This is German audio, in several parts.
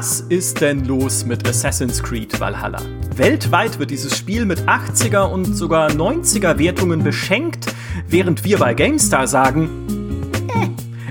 Was ist denn los mit Assassin's Creed Valhalla? Weltweit wird dieses Spiel mit 80er und sogar 90er Wertungen beschenkt, während wir bei GameStar sagen, äh,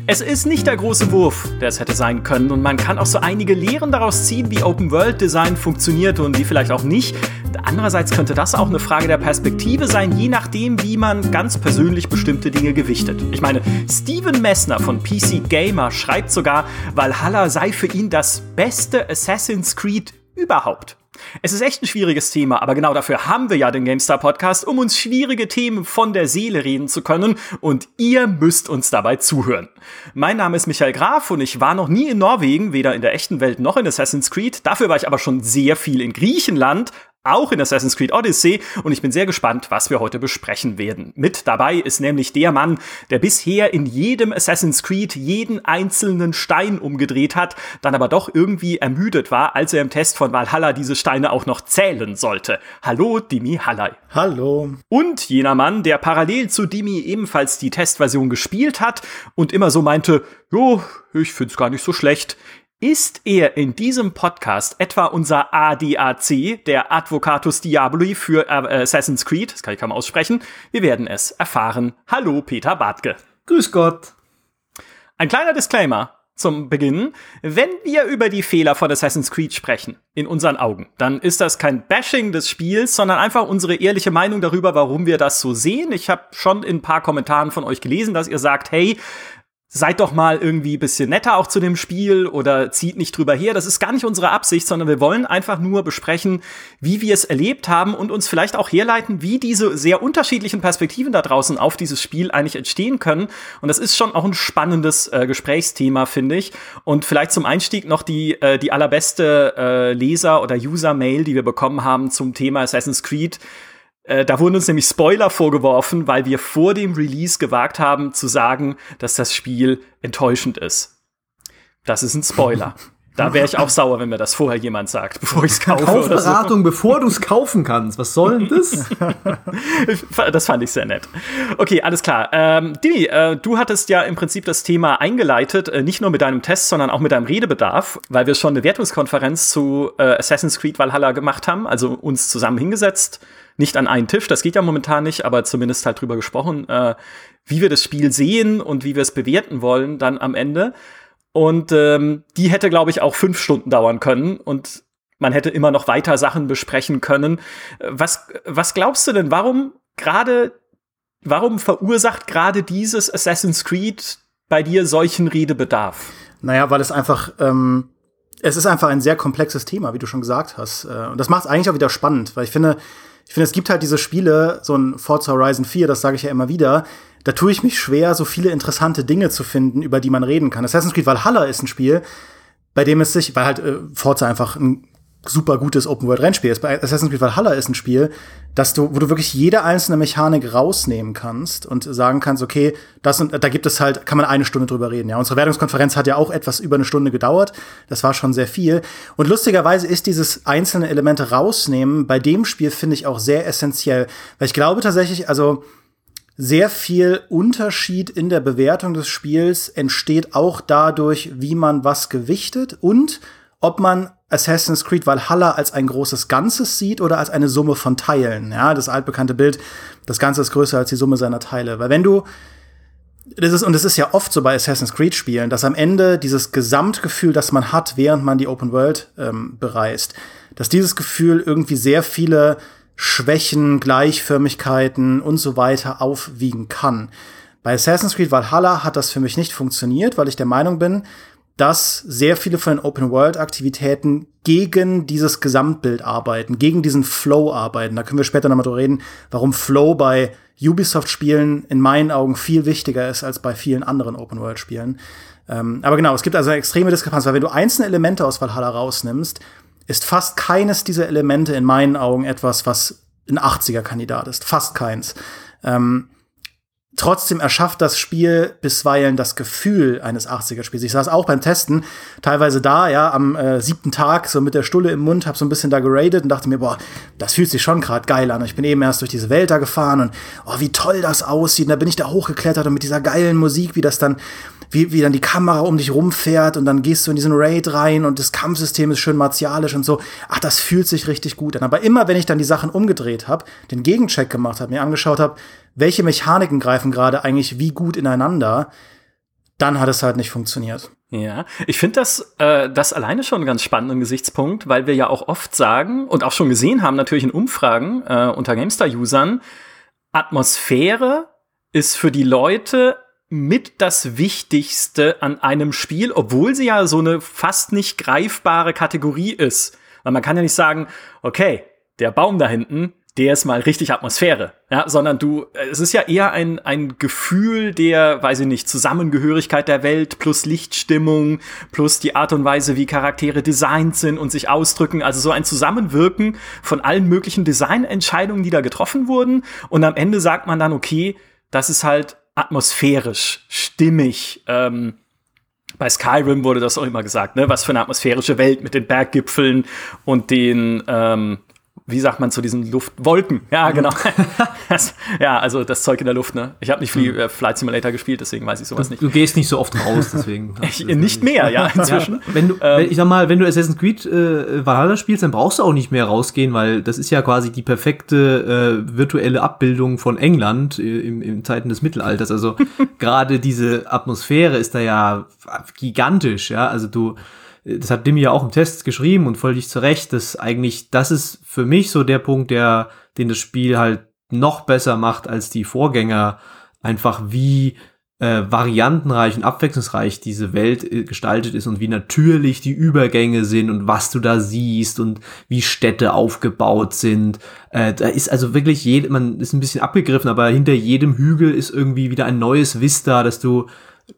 es ist nicht der große Wurf, der es hätte sein können, und man kann auch so einige Lehren daraus ziehen, wie Open World Design funktioniert und wie vielleicht auch nicht. Andererseits könnte das auch eine Frage der Perspektive sein, je nachdem, wie man ganz persönlich bestimmte Dinge gewichtet. Ich meine, Steven Messner von PC Gamer schreibt sogar, Valhalla sei für ihn das beste Assassin's Creed überhaupt. Es ist echt ein schwieriges Thema, aber genau dafür haben wir ja den GameStar Podcast, um uns schwierige Themen von der Seele reden zu können und ihr müsst uns dabei zuhören. Mein Name ist Michael Graf und ich war noch nie in Norwegen, weder in der echten Welt noch in Assassin's Creed. Dafür war ich aber schon sehr viel in Griechenland, auch in Assassin's Creed Odyssey und ich bin sehr gespannt, was wir heute besprechen werden. Mit dabei ist nämlich der Mann, der bisher in jedem Assassin's Creed jeden einzelnen Stein umgedreht hat, dann aber doch irgendwie ermüdet war, als er im Test von Valhalla diese Steine auch noch zählen sollte. Hallo, Dimi Hallei. Hallo. Und jener Mann, der parallel zu Dimi ebenfalls die Testversion gespielt hat und immer so meinte, jo, ich find's gar nicht so schlecht. Ist er in diesem Podcast etwa unser ADAC, der Advocatus Diaboli für äh, Assassin's Creed? Das kann ich kaum aussprechen. Wir werden es erfahren. Hallo, Peter Bartke. Grüß Gott. Ein kleiner Disclaimer zum Beginn. Wenn wir über die Fehler von Assassin's Creed sprechen, in unseren Augen, dann ist das kein Bashing des Spiels, sondern einfach unsere ehrliche Meinung darüber, warum wir das so sehen. Ich habe schon in ein paar Kommentaren von euch gelesen, dass ihr sagt, hey, seid doch mal irgendwie bisschen netter auch zu dem Spiel oder zieht nicht drüber her. Das ist gar nicht unsere Absicht, sondern wir wollen einfach nur besprechen, wie wir es erlebt haben und uns vielleicht auch herleiten, wie diese sehr unterschiedlichen Perspektiven da draußen auf dieses Spiel eigentlich entstehen können. Und das ist schon auch ein spannendes äh, Gesprächsthema, finde ich. Und vielleicht zum Einstieg noch die, äh, die allerbeste äh, Leser- oder User-Mail, die wir bekommen haben zum Thema Assassin's Creed äh, da wurden uns nämlich Spoiler vorgeworfen, weil wir vor dem Release gewagt haben zu sagen, dass das Spiel enttäuschend ist. Das ist ein Spoiler. Da wäre ich auch sauer, wenn mir das vorher jemand sagt, bevor ich es kaufe. Kaufberatung, so. bevor du es kaufen kannst. Was soll denn das? das fand ich sehr nett. Okay, alles klar. Ähm, Dini, äh, du hattest ja im Prinzip das Thema eingeleitet, äh, nicht nur mit deinem Test, sondern auch mit deinem Redebedarf, weil wir schon eine Wertungskonferenz zu äh, Assassin's Creed Valhalla gemacht haben, also uns zusammen hingesetzt, nicht an einen Tisch, das geht ja momentan nicht, aber zumindest halt drüber gesprochen, äh, wie wir das Spiel sehen und wie wir es bewerten wollen dann am Ende. Und ähm, die hätte, glaube ich, auch fünf Stunden dauern können und man hätte immer noch weiter Sachen besprechen können. Was, was glaubst du denn, warum gerade, warum verursacht gerade dieses Assassin's Creed bei dir solchen Redebedarf? Naja, weil es einfach, ähm, es ist einfach ein sehr komplexes Thema, wie du schon gesagt hast. Äh, und das macht es eigentlich auch wieder spannend, weil ich finde, ich finde, es gibt halt diese Spiele, so ein Forza Horizon 4, das sage ich ja immer wieder, da tue ich mich schwer, so viele interessante Dinge zu finden, über die man reden kann. Assassin's Creed Valhalla ist ein Spiel, bei dem es sich, weil halt äh, Forza einfach ein super gutes Open-World-Rennspiel ist. Bei Assassin's Creed Valhalla ist ein Spiel, dass du, wo du wirklich jede einzelne Mechanik rausnehmen kannst und sagen kannst, okay, das und da gibt es halt, kann man eine Stunde drüber reden. Ja, unsere Wertungskonferenz hat ja auch etwas über eine Stunde gedauert. Das war schon sehr viel. Und lustigerweise ist dieses einzelne Elemente rausnehmen bei dem Spiel finde ich auch sehr essentiell, weil ich glaube tatsächlich, also sehr viel Unterschied in der Bewertung des Spiels entsteht auch dadurch, wie man was gewichtet und ob man Assassin's Creed Valhalla als ein großes Ganzes sieht oder als eine Summe von Teilen. Ja, das altbekannte Bild, das Ganze ist größer als die Summe seiner Teile. Weil wenn du das ist, und es ist ja oft so bei Assassin's Creed Spielen, dass am Ende dieses Gesamtgefühl, das man hat, während man die Open World ähm, bereist, dass dieses Gefühl irgendwie sehr viele Schwächen, Gleichförmigkeiten und so weiter aufwiegen kann. Bei Assassin's Creed Valhalla hat das für mich nicht funktioniert, weil ich der Meinung bin, dass sehr viele von den Open-World-Aktivitäten gegen dieses Gesamtbild arbeiten, gegen diesen Flow arbeiten. Da können wir später nochmal drüber reden, warum Flow bei Ubisoft-Spielen in meinen Augen viel wichtiger ist als bei vielen anderen Open-World-Spielen. Ähm, aber genau, es gibt also eine extreme Diskrepanz, weil wenn du einzelne Elemente aus Valhalla rausnimmst, ist fast keines dieser Elemente in meinen Augen etwas, was ein 80er-Kandidat ist. Fast keins. Ähm, Trotzdem erschafft das Spiel bisweilen das Gefühl eines 80er-Spiels. Ich saß auch beim Testen, teilweise da, ja, am äh, siebten Tag, so mit der Stulle im Mund, hab so ein bisschen da geradet und dachte mir, boah, das fühlt sich schon gerade geil an. Ich bin eben erst durch diese Welt da gefahren und oh, wie toll das aussieht. Und da bin ich da hochgeklettert und mit dieser geilen Musik, wie das dann wie, wie dann die Kamera um dich rumfährt und dann gehst du in diesen Raid rein und das Kampfsystem ist schön martialisch und so. Ach, das fühlt sich richtig gut an. Aber immer, wenn ich dann die Sachen umgedreht habe, den Gegencheck gemacht habe, mir angeschaut habe, welche Mechaniken greifen gerade eigentlich wie gut ineinander, dann hat es halt nicht funktioniert. Ja, ich finde das, äh, das alleine schon einen ganz spannenden Gesichtspunkt, weil wir ja auch oft sagen und auch schon gesehen haben, natürlich in Umfragen äh, unter GameStar-Usern, Atmosphäre ist für die Leute mit das Wichtigste an einem Spiel, obwohl sie ja so eine fast nicht greifbare Kategorie ist. Weil man kann ja nicht sagen, okay, der Baum da hinten, der ist mal richtig Atmosphäre, ja, sondern du, es ist ja eher ein, ein Gefühl der, weiß ich nicht, Zusammengehörigkeit der Welt plus Lichtstimmung plus die Art und Weise, wie Charaktere designt sind und sich ausdrücken, also so ein Zusammenwirken von allen möglichen Designentscheidungen, die da getroffen wurden. Und am Ende sagt man dann, okay, das ist halt atmosphärisch, stimmig, ähm, bei Skyrim wurde das auch immer gesagt, ne? Was für eine atmosphärische Welt mit den Berggipfeln und den ähm, wie sagt man zu diesen Luftwolken? Ja, mhm. genau. das, ja, also das Zeug in der Luft, ne? Ich habe nicht viel mhm. äh, Flight Simulator gespielt, deswegen weiß ich sowas du, nicht. Du gehst nicht so oft raus, deswegen. ich, nicht mehr, ja, inzwischen. Ja, wenn du, ähm, ich sag mal, wenn du Assassin's Creed äh, Valhalla spielst, dann brauchst du auch nicht mehr rausgehen, weil das ist ja quasi die perfekte äh, virtuelle Abbildung von England äh, im, im Zeiten des Mittelalters. Also gerade diese Atmosphäre ist da ja gigantisch, ja. Also du das hat Dimi ja auch im Test geschrieben und völlig zu Recht, dass eigentlich, das ist für mich so der Punkt, der, den das Spiel halt noch besser macht als die Vorgänger, einfach wie äh, variantenreich und abwechslungsreich diese Welt äh, gestaltet ist und wie natürlich die Übergänge sind und was du da siehst und wie Städte aufgebaut sind. Äh, da ist also wirklich jede, man ist ein bisschen abgegriffen, aber hinter jedem Hügel ist irgendwie wieder ein neues Vista, dass du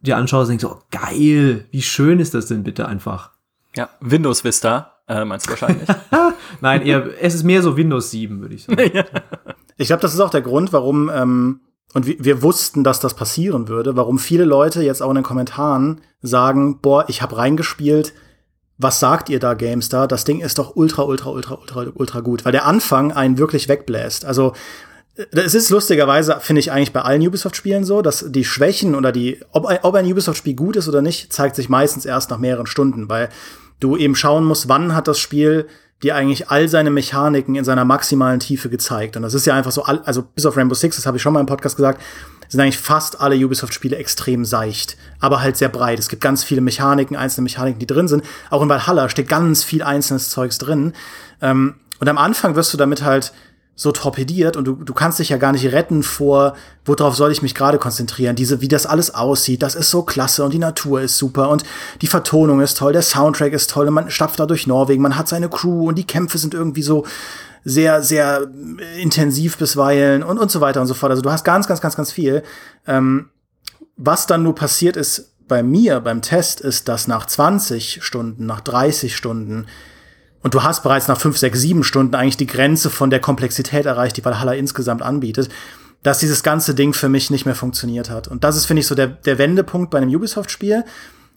dir anschaust und denkst, oh geil, wie schön ist das denn bitte einfach. Ja, Windows Vista, äh, meinst du wahrscheinlich? Nein, eher, es ist mehr so Windows 7, würde ich sagen. ja. Ich glaube, das ist auch der Grund, warum, ähm, und wir, wir wussten, dass das passieren würde, warum viele Leute jetzt auch in den Kommentaren sagen, boah, ich habe reingespielt, was sagt ihr da, GameStar? Das Ding ist doch ultra, ultra, ultra, ultra, ultra gut, weil der Anfang einen wirklich wegbläst. Also es ist lustigerweise, finde ich eigentlich bei allen Ubisoft-Spielen so, dass die Schwächen oder die, ob, ob ein Ubisoft-Spiel gut ist oder nicht, zeigt sich meistens erst nach mehreren Stunden, weil du eben schauen musst, wann hat das Spiel dir eigentlich all seine Mechaniken in seiner maximalen Tiefe gezeigt. Und das ist ja einfach so, also bis auf Rainbow Six, das habe ich schon mal im Podcast gesagt, sind eigentlich fast alle Ubisoft-Spiele extrem seicht, aber halt sehr breit. Es gibt ganz viele Mechaniken, einzelne Mechaniken, die drin sind. Auch in Valhalla steht ganz viel einzelnes Zeugs drin. Ähm, und am Anfang wirst du damit halt so torpediert und du, du kannst dich ja gar nicht retten vor, worauf soll ich mich gerade konzentrieren. Diese, wie das alles aussieht, das ist so klasse und die Natur ist super und die Vertonung ist toll, der Soundtrack ist toll und man stapft da durch Norwegen, man hat seine Crew und die Kämpfe sind irgendwie so sehr, sehr intensiv bisweilen und, und so weiter und so fort. Also du hast ganz, ganz, ganz, ganz viel. Ähm, was dann nur passiert ist bei mir beim Test, ist, dass nach 20 Stunden, nach 30 Stunden und du hast bereits nach fünf, sechs, sieben Stunden eigentlich die Grenze von der Komplexität erreicht, die Valhalla insgesamt anbietet, dass dieses ganze Ding für mich nicht mehr funktioniert hat. Und das ist, finde ich, so der, der Wendepunkt bei einem Ubisoft-Spiel.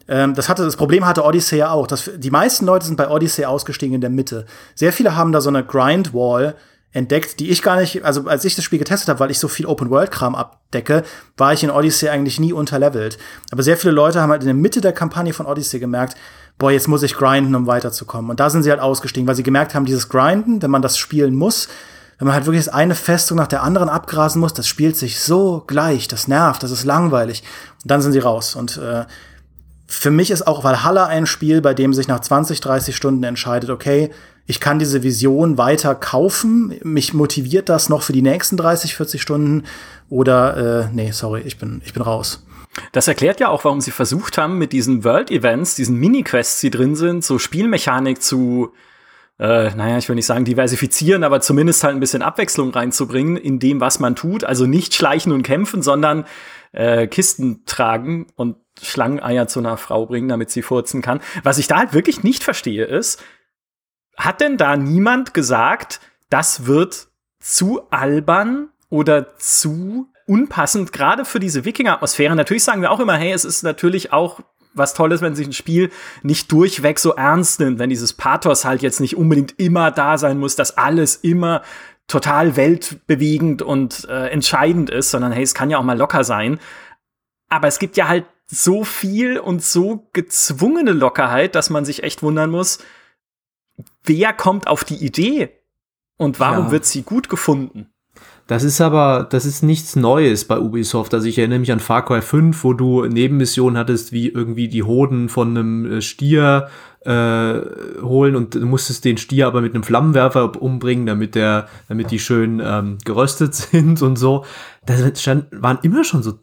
Ähm, das hatte, das Problem hatte Odyssey ja auch. Dass die meisten Leute sind bei Odyssey ausgestiegen in der Mitte. Sehr viele haben da so eine Grind-Wall entdeckt, die ich gar nicht, also als ich das Spiel getestet habe, weil ich so viel Open-World-Kram abdecke, war ich in Odyssey eigentlich nie unterlevelt. Aber sehr viele Leute haben halt in der Mitte der Kampagne von Odyssey gemerkt, boah, jetzt muss ich grinden, um weiterzukommen. Und da sind sie halt ausgestiegen, weil sie gemerkt haben, dieses Grinden, wenn man das spielen muss, wenn man halt wirklich eine Festung nach der anderen abgrasen muss, das spielt sich so gleich, das nervt, das ist langweilig. Und dann sind sie raus. Und äh, für mich ist auch Valhalla ein Spiel, bei dem sich nach 20, 30 Stunden entscheidet, okay, ich kann diese Vision weiter kaufen, mich motiviert das noch für die nächsten 30, 40 Stunden oder äh, nee, sorry, ich bin, ich bin raus. Das erklärt ja auch, warum sie versucht haben, mit diesen World-Events, diesen Mini-Quests, die drin sind, so Spielmechanik zu, äh, naja, ich will nicht sagen diversifizieren, aber zumindest halt ein bisschen Abwechslung reinzubringen in dem, was man tut. Also nicht schleichen und kämpfen, sondern äh, Kisten tragen und Schlangeneier zu einer Frau bringen, damit sie furzen kann. Was ich da halt wirklich nicht verstehe, ist, hat denn da niemand gesagt, das wird zu albern oder zu unpassend, gerade für diese Wikinger-Atmosphäre. Natürlich sagen wir auch immer, hey, es ist natürlich auch was Tolles, wenn sich ein Spiel nicht durchweg so ernst nimmt, wenn dieses Pathos halt jetzt nicht unbedingt immer da sein muss, dass alles immer total weltbewegend und äh, entscheidend ist, sondern hey, es kann ja auch mal locker sein. Aber es gibt ja halt so viel und so gezwungene Lockerheit, dass man sich echt wundern muss, wer kommt auf die Idee und warum ja. wird sie gut gefunden? Das ist aber, das ist nichts Neues bei Ubisoft. Also ich erinnere mich an Far Cry 5, wo du Nebenmissionen hattest, wie irgendwie die Hoden von einem äh, Stier äh, holen und du musstest den Stier aber mit einem Flammenwerfer umbringen, damit der, damit die schön ähm, geröstet sind und so. Das stand, waren immer schon so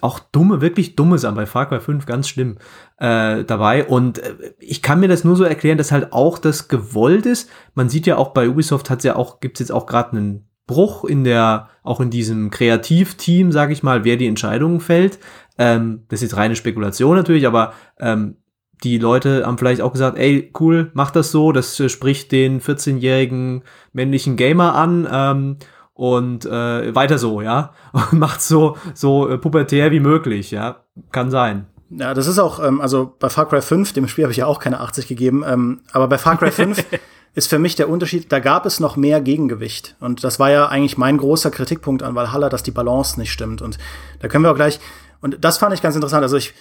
auch dumme, wirklich dumme Sachen bei Far Cry 5 ganz schlimm äh, dabei. Und äh, ich kann mir das nur so erklären, dass halt auch das gewollt ist. Man sieht ja auch bei Ubisoft hat's ja auch, gibt's jetzt auch gerade einen Bruch in der, auch in diesem Kreativteam, sage ich mal, wer die Entscheidungen fällt. Ähm, das ist jetzt reine Spekulation natürlich, aber ähm, die Leute haben vielleicht auch gesagt, ey, cool, mach das so, das äh, spricht den 14-jährigen männlichen Gamer an ähm, und äh, weiter so, ja. Und macht so, so äh, pubertär wie möglich, ja. Kann sein. Ja, das ist auch, ähm, also bei Far Cry 5, dem Spiel habe ich ja auch keine 80 gegeben, ähm, aber bei Far Cry 5 ist für mich der Unterschied, da gab es noch mehr Gegengewicht. Und das war ja eigentlich mein großer Kritikpunkt an Valhalla, dass die Balance nicht stimmt. Und da können wir auch gleich, und das fand ich ganz interessant. Also ich,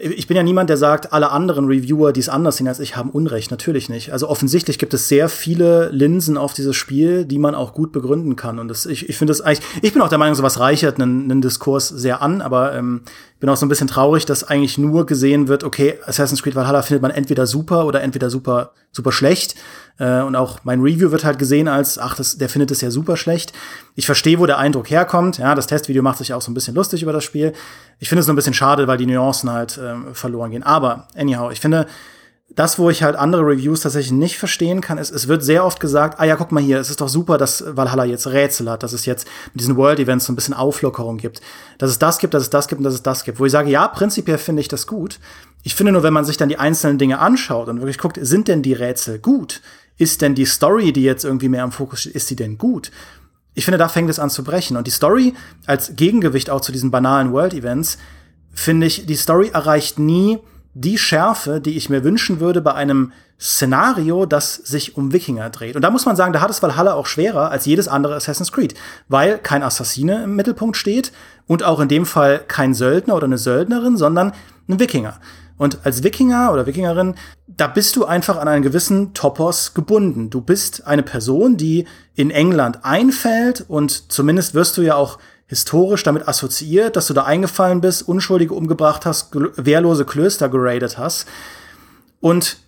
ich bin ja niemand, der sagt, alle anderen Reviewer, die es anders sehen als ich, haben Unrecht. Natürlich nicht. Also offensichtlich gibt es sehr viele Linsen auf dieses Spiel, die man auch gut begründen kann. Und das, ich, ich finde das eigentlich, ich bin auch der Meinung, sowas reichert einen, einen Diskurs sehr an, aber ähm, bin auch so ein bisschen traurig, dass eigentlich nur gesehen wird, okay, Assassin's Creed Valhalla findet man entweder super oder entweder super, super schlecht. Äh, und auch mein Review wird halt gesehen als, ach, das, der findet es ja super schlecht. Ich verstehe, wo der Eindruck herkommt. Ja, das Testvideo macht sich auch so ein bisschen lustig über das Spiel. Ich finde es nur ein bisschen schade, weil die Nuancen halt ähm, verloren gehen. Aber, anyhow, ich finde, das, wo ich halt andere Reviews tatsächlich nicht verstehen kann, ist, es wird sehr oft gesagt, ah ja, guck mal hier, es ist doch super, dass Valhalla jetzt Rätsel hat, dass es jetzt mit diesen World Events so ein bisschen Auflockerung gibt, dass es das gibt, dass es das gibt und dass es das gibt. Wo ich sage, ja, prinzipiell finde ich das gut. Ich finde nur, wenn man sich dann die einzelnen Dinge anschaut und wirklich guckt, sind denn die Rätsel gut? ist denn die Story, die jetzt irgendwie mehr im Fokus steht, ist sie denn gut? Ich finde, da fängt es an zu brechen. Und die Story als Gegengewicht auch zu diesen banalen World-Events, finde ich, die Story erreicht nie die Schärfe, die ich mir wünschen würde bei einem Szenario, das sich um Wikinger dreht. Und da muss man sagen, da hat es Valhalla auch schwerer als jedes andere Assassin's Creed, weil kein Assassine im Mittelpunkt steht und auch in dem Fall kein Söldner oder eine Söldnerin, sondern ein Wikinger. Und als Wikinger oder Wikingerin, da bist du einfach an einen gewissen Topos gebunden. Du bist eine Person, die in England einfällt und zumindest wirst du ja auch historisch damit assoziiert, dass du da eingefallen bist, Unschuldige umgebracht hast, wehrlose Klöster geradet hast. Und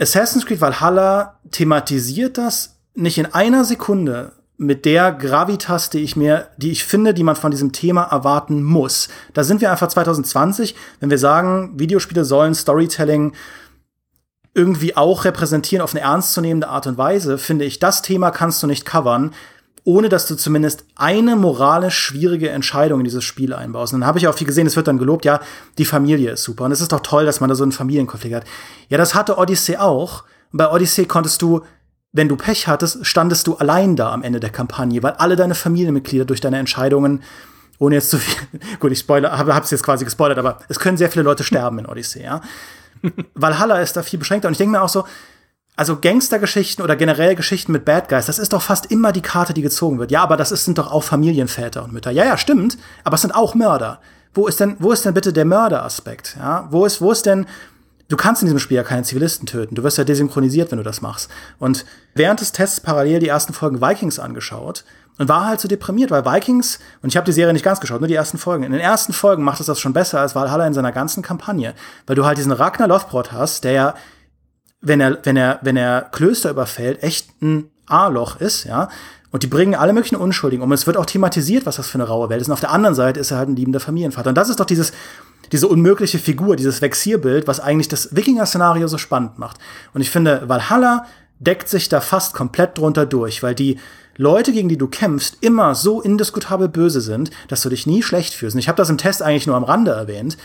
Assassin's Creed Valhalla thematisiert das nicht in einer Sekunde, mit der Gravitas, die ich mir, die ich finde, die man von diesem Thema erwarten muss. Da sind wir einfach 2020, wenn wir sagen, Videospiele sollen Storytelling irgendwie auch repräsentieren auf eine ernstzunehmende Art und Weise, finde ich, das Thema kannst du nicht covern, ohne dass du zumindest eine moralisch schwierige Entscheidung in dieses Spiel einbaust. Und dann habe ich auch viel gesehen, es wird dann gelobt, ja, die Familie ist super. Und es ist doch toll, dass man da so einen Familienkonflikt hat. Ja, das hatte Odyssey auch. Und bei Odyssey konntest du wenn du Pech hattest, standest du allein da am Ende der Kampagne, weil alle deine Familienmitglieder durch deine Entscheidungen, ohne jetzt zu viel, gut, ich spoiler, habe hab's jetzt quasi gespoilert, aber es können sehr viele Leute sterben in Odyssey, ja. Valhalla ist da viel beschränkter und ich denke mir auch so, also Gangstergeschichten oder generell Geschichten mit Bad Guys, das ist doch fast immer die Karte, die gezogen wird. Ja, aber das ist, sind doch auch Familienväter und Mütter. Ja, ja, stimmt, aber es sind auch Mörder. Wo ist denn, wo ist denn bitte der Mörderaspekt? Ja, wo ist, wo ist denn du kannst in diesem Spiel ja keine Zivilisten töten. Du wirst ja desynchronisiert, wenn du das machst. Und während des Tests parallel die ersten Folgen Vikings angeschaut und war halt so deprimiert, weil Vikings, und ich habe die Serie nicht ganz geschaut, nur die ersten Folgen. In den ersten Folgen macht es das schon besser als Valhalla in seiner ganzen Kampagne, weil du halt diesen Ragnar Lothbrot hast, der ja, wenn er, wenn er, wenn er Klöster überfällt, echt ein A-Loch ist, ja. Und die bringen alle möglichen Unschuldigen um. Es wird auch thematisiert, was das für eine raue Welt ist. Und auf der anderen Seite ist er halt ein liebender Familienvater. Und das ist doch dieses, diese unmögliche Figur, dieses Vexierbild, was eigentlich das Wikinger-Szenario so spannend macht. Und ich finde, Valhalla deckt sich da fast komplett drunter durch, weil die Leute, gegen die du kämpfst, immer so indiskutabel böse sind, dass du dich nie schlecht fühlst. Und ich habe das im Test eigentlich nur am Rande erwähnt.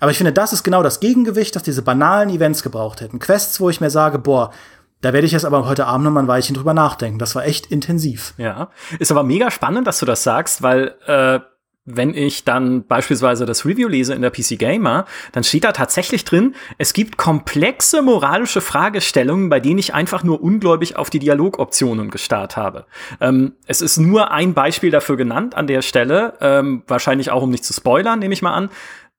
Aber ich finde, das ist genau das Gegengewicht, das diese banalen Events gebraucht hätten. Quests, wo ich mir sage, boah, da werde ich jetzt aber heute Abend noch mal ein Weilchen drüber nachdenken. Das war echt intensiv. Ja, ist aber mega spannend, dass du das sagst, weil äh, wenn ich dann beispielsweise das Review lese in der PC Gamer, dann steht da tatsächlich drin, es gibt komplexe moralische Fragestellungen, bei denen ich einfach nur ungläubig auf die Dialogoptionen gestarrt habe. Ähm, es ist nur ein Beispiel dafür genannt an der Stelle, ähm, wahrscheinlich auch um nicht zu spoilern, nehme ich mal an.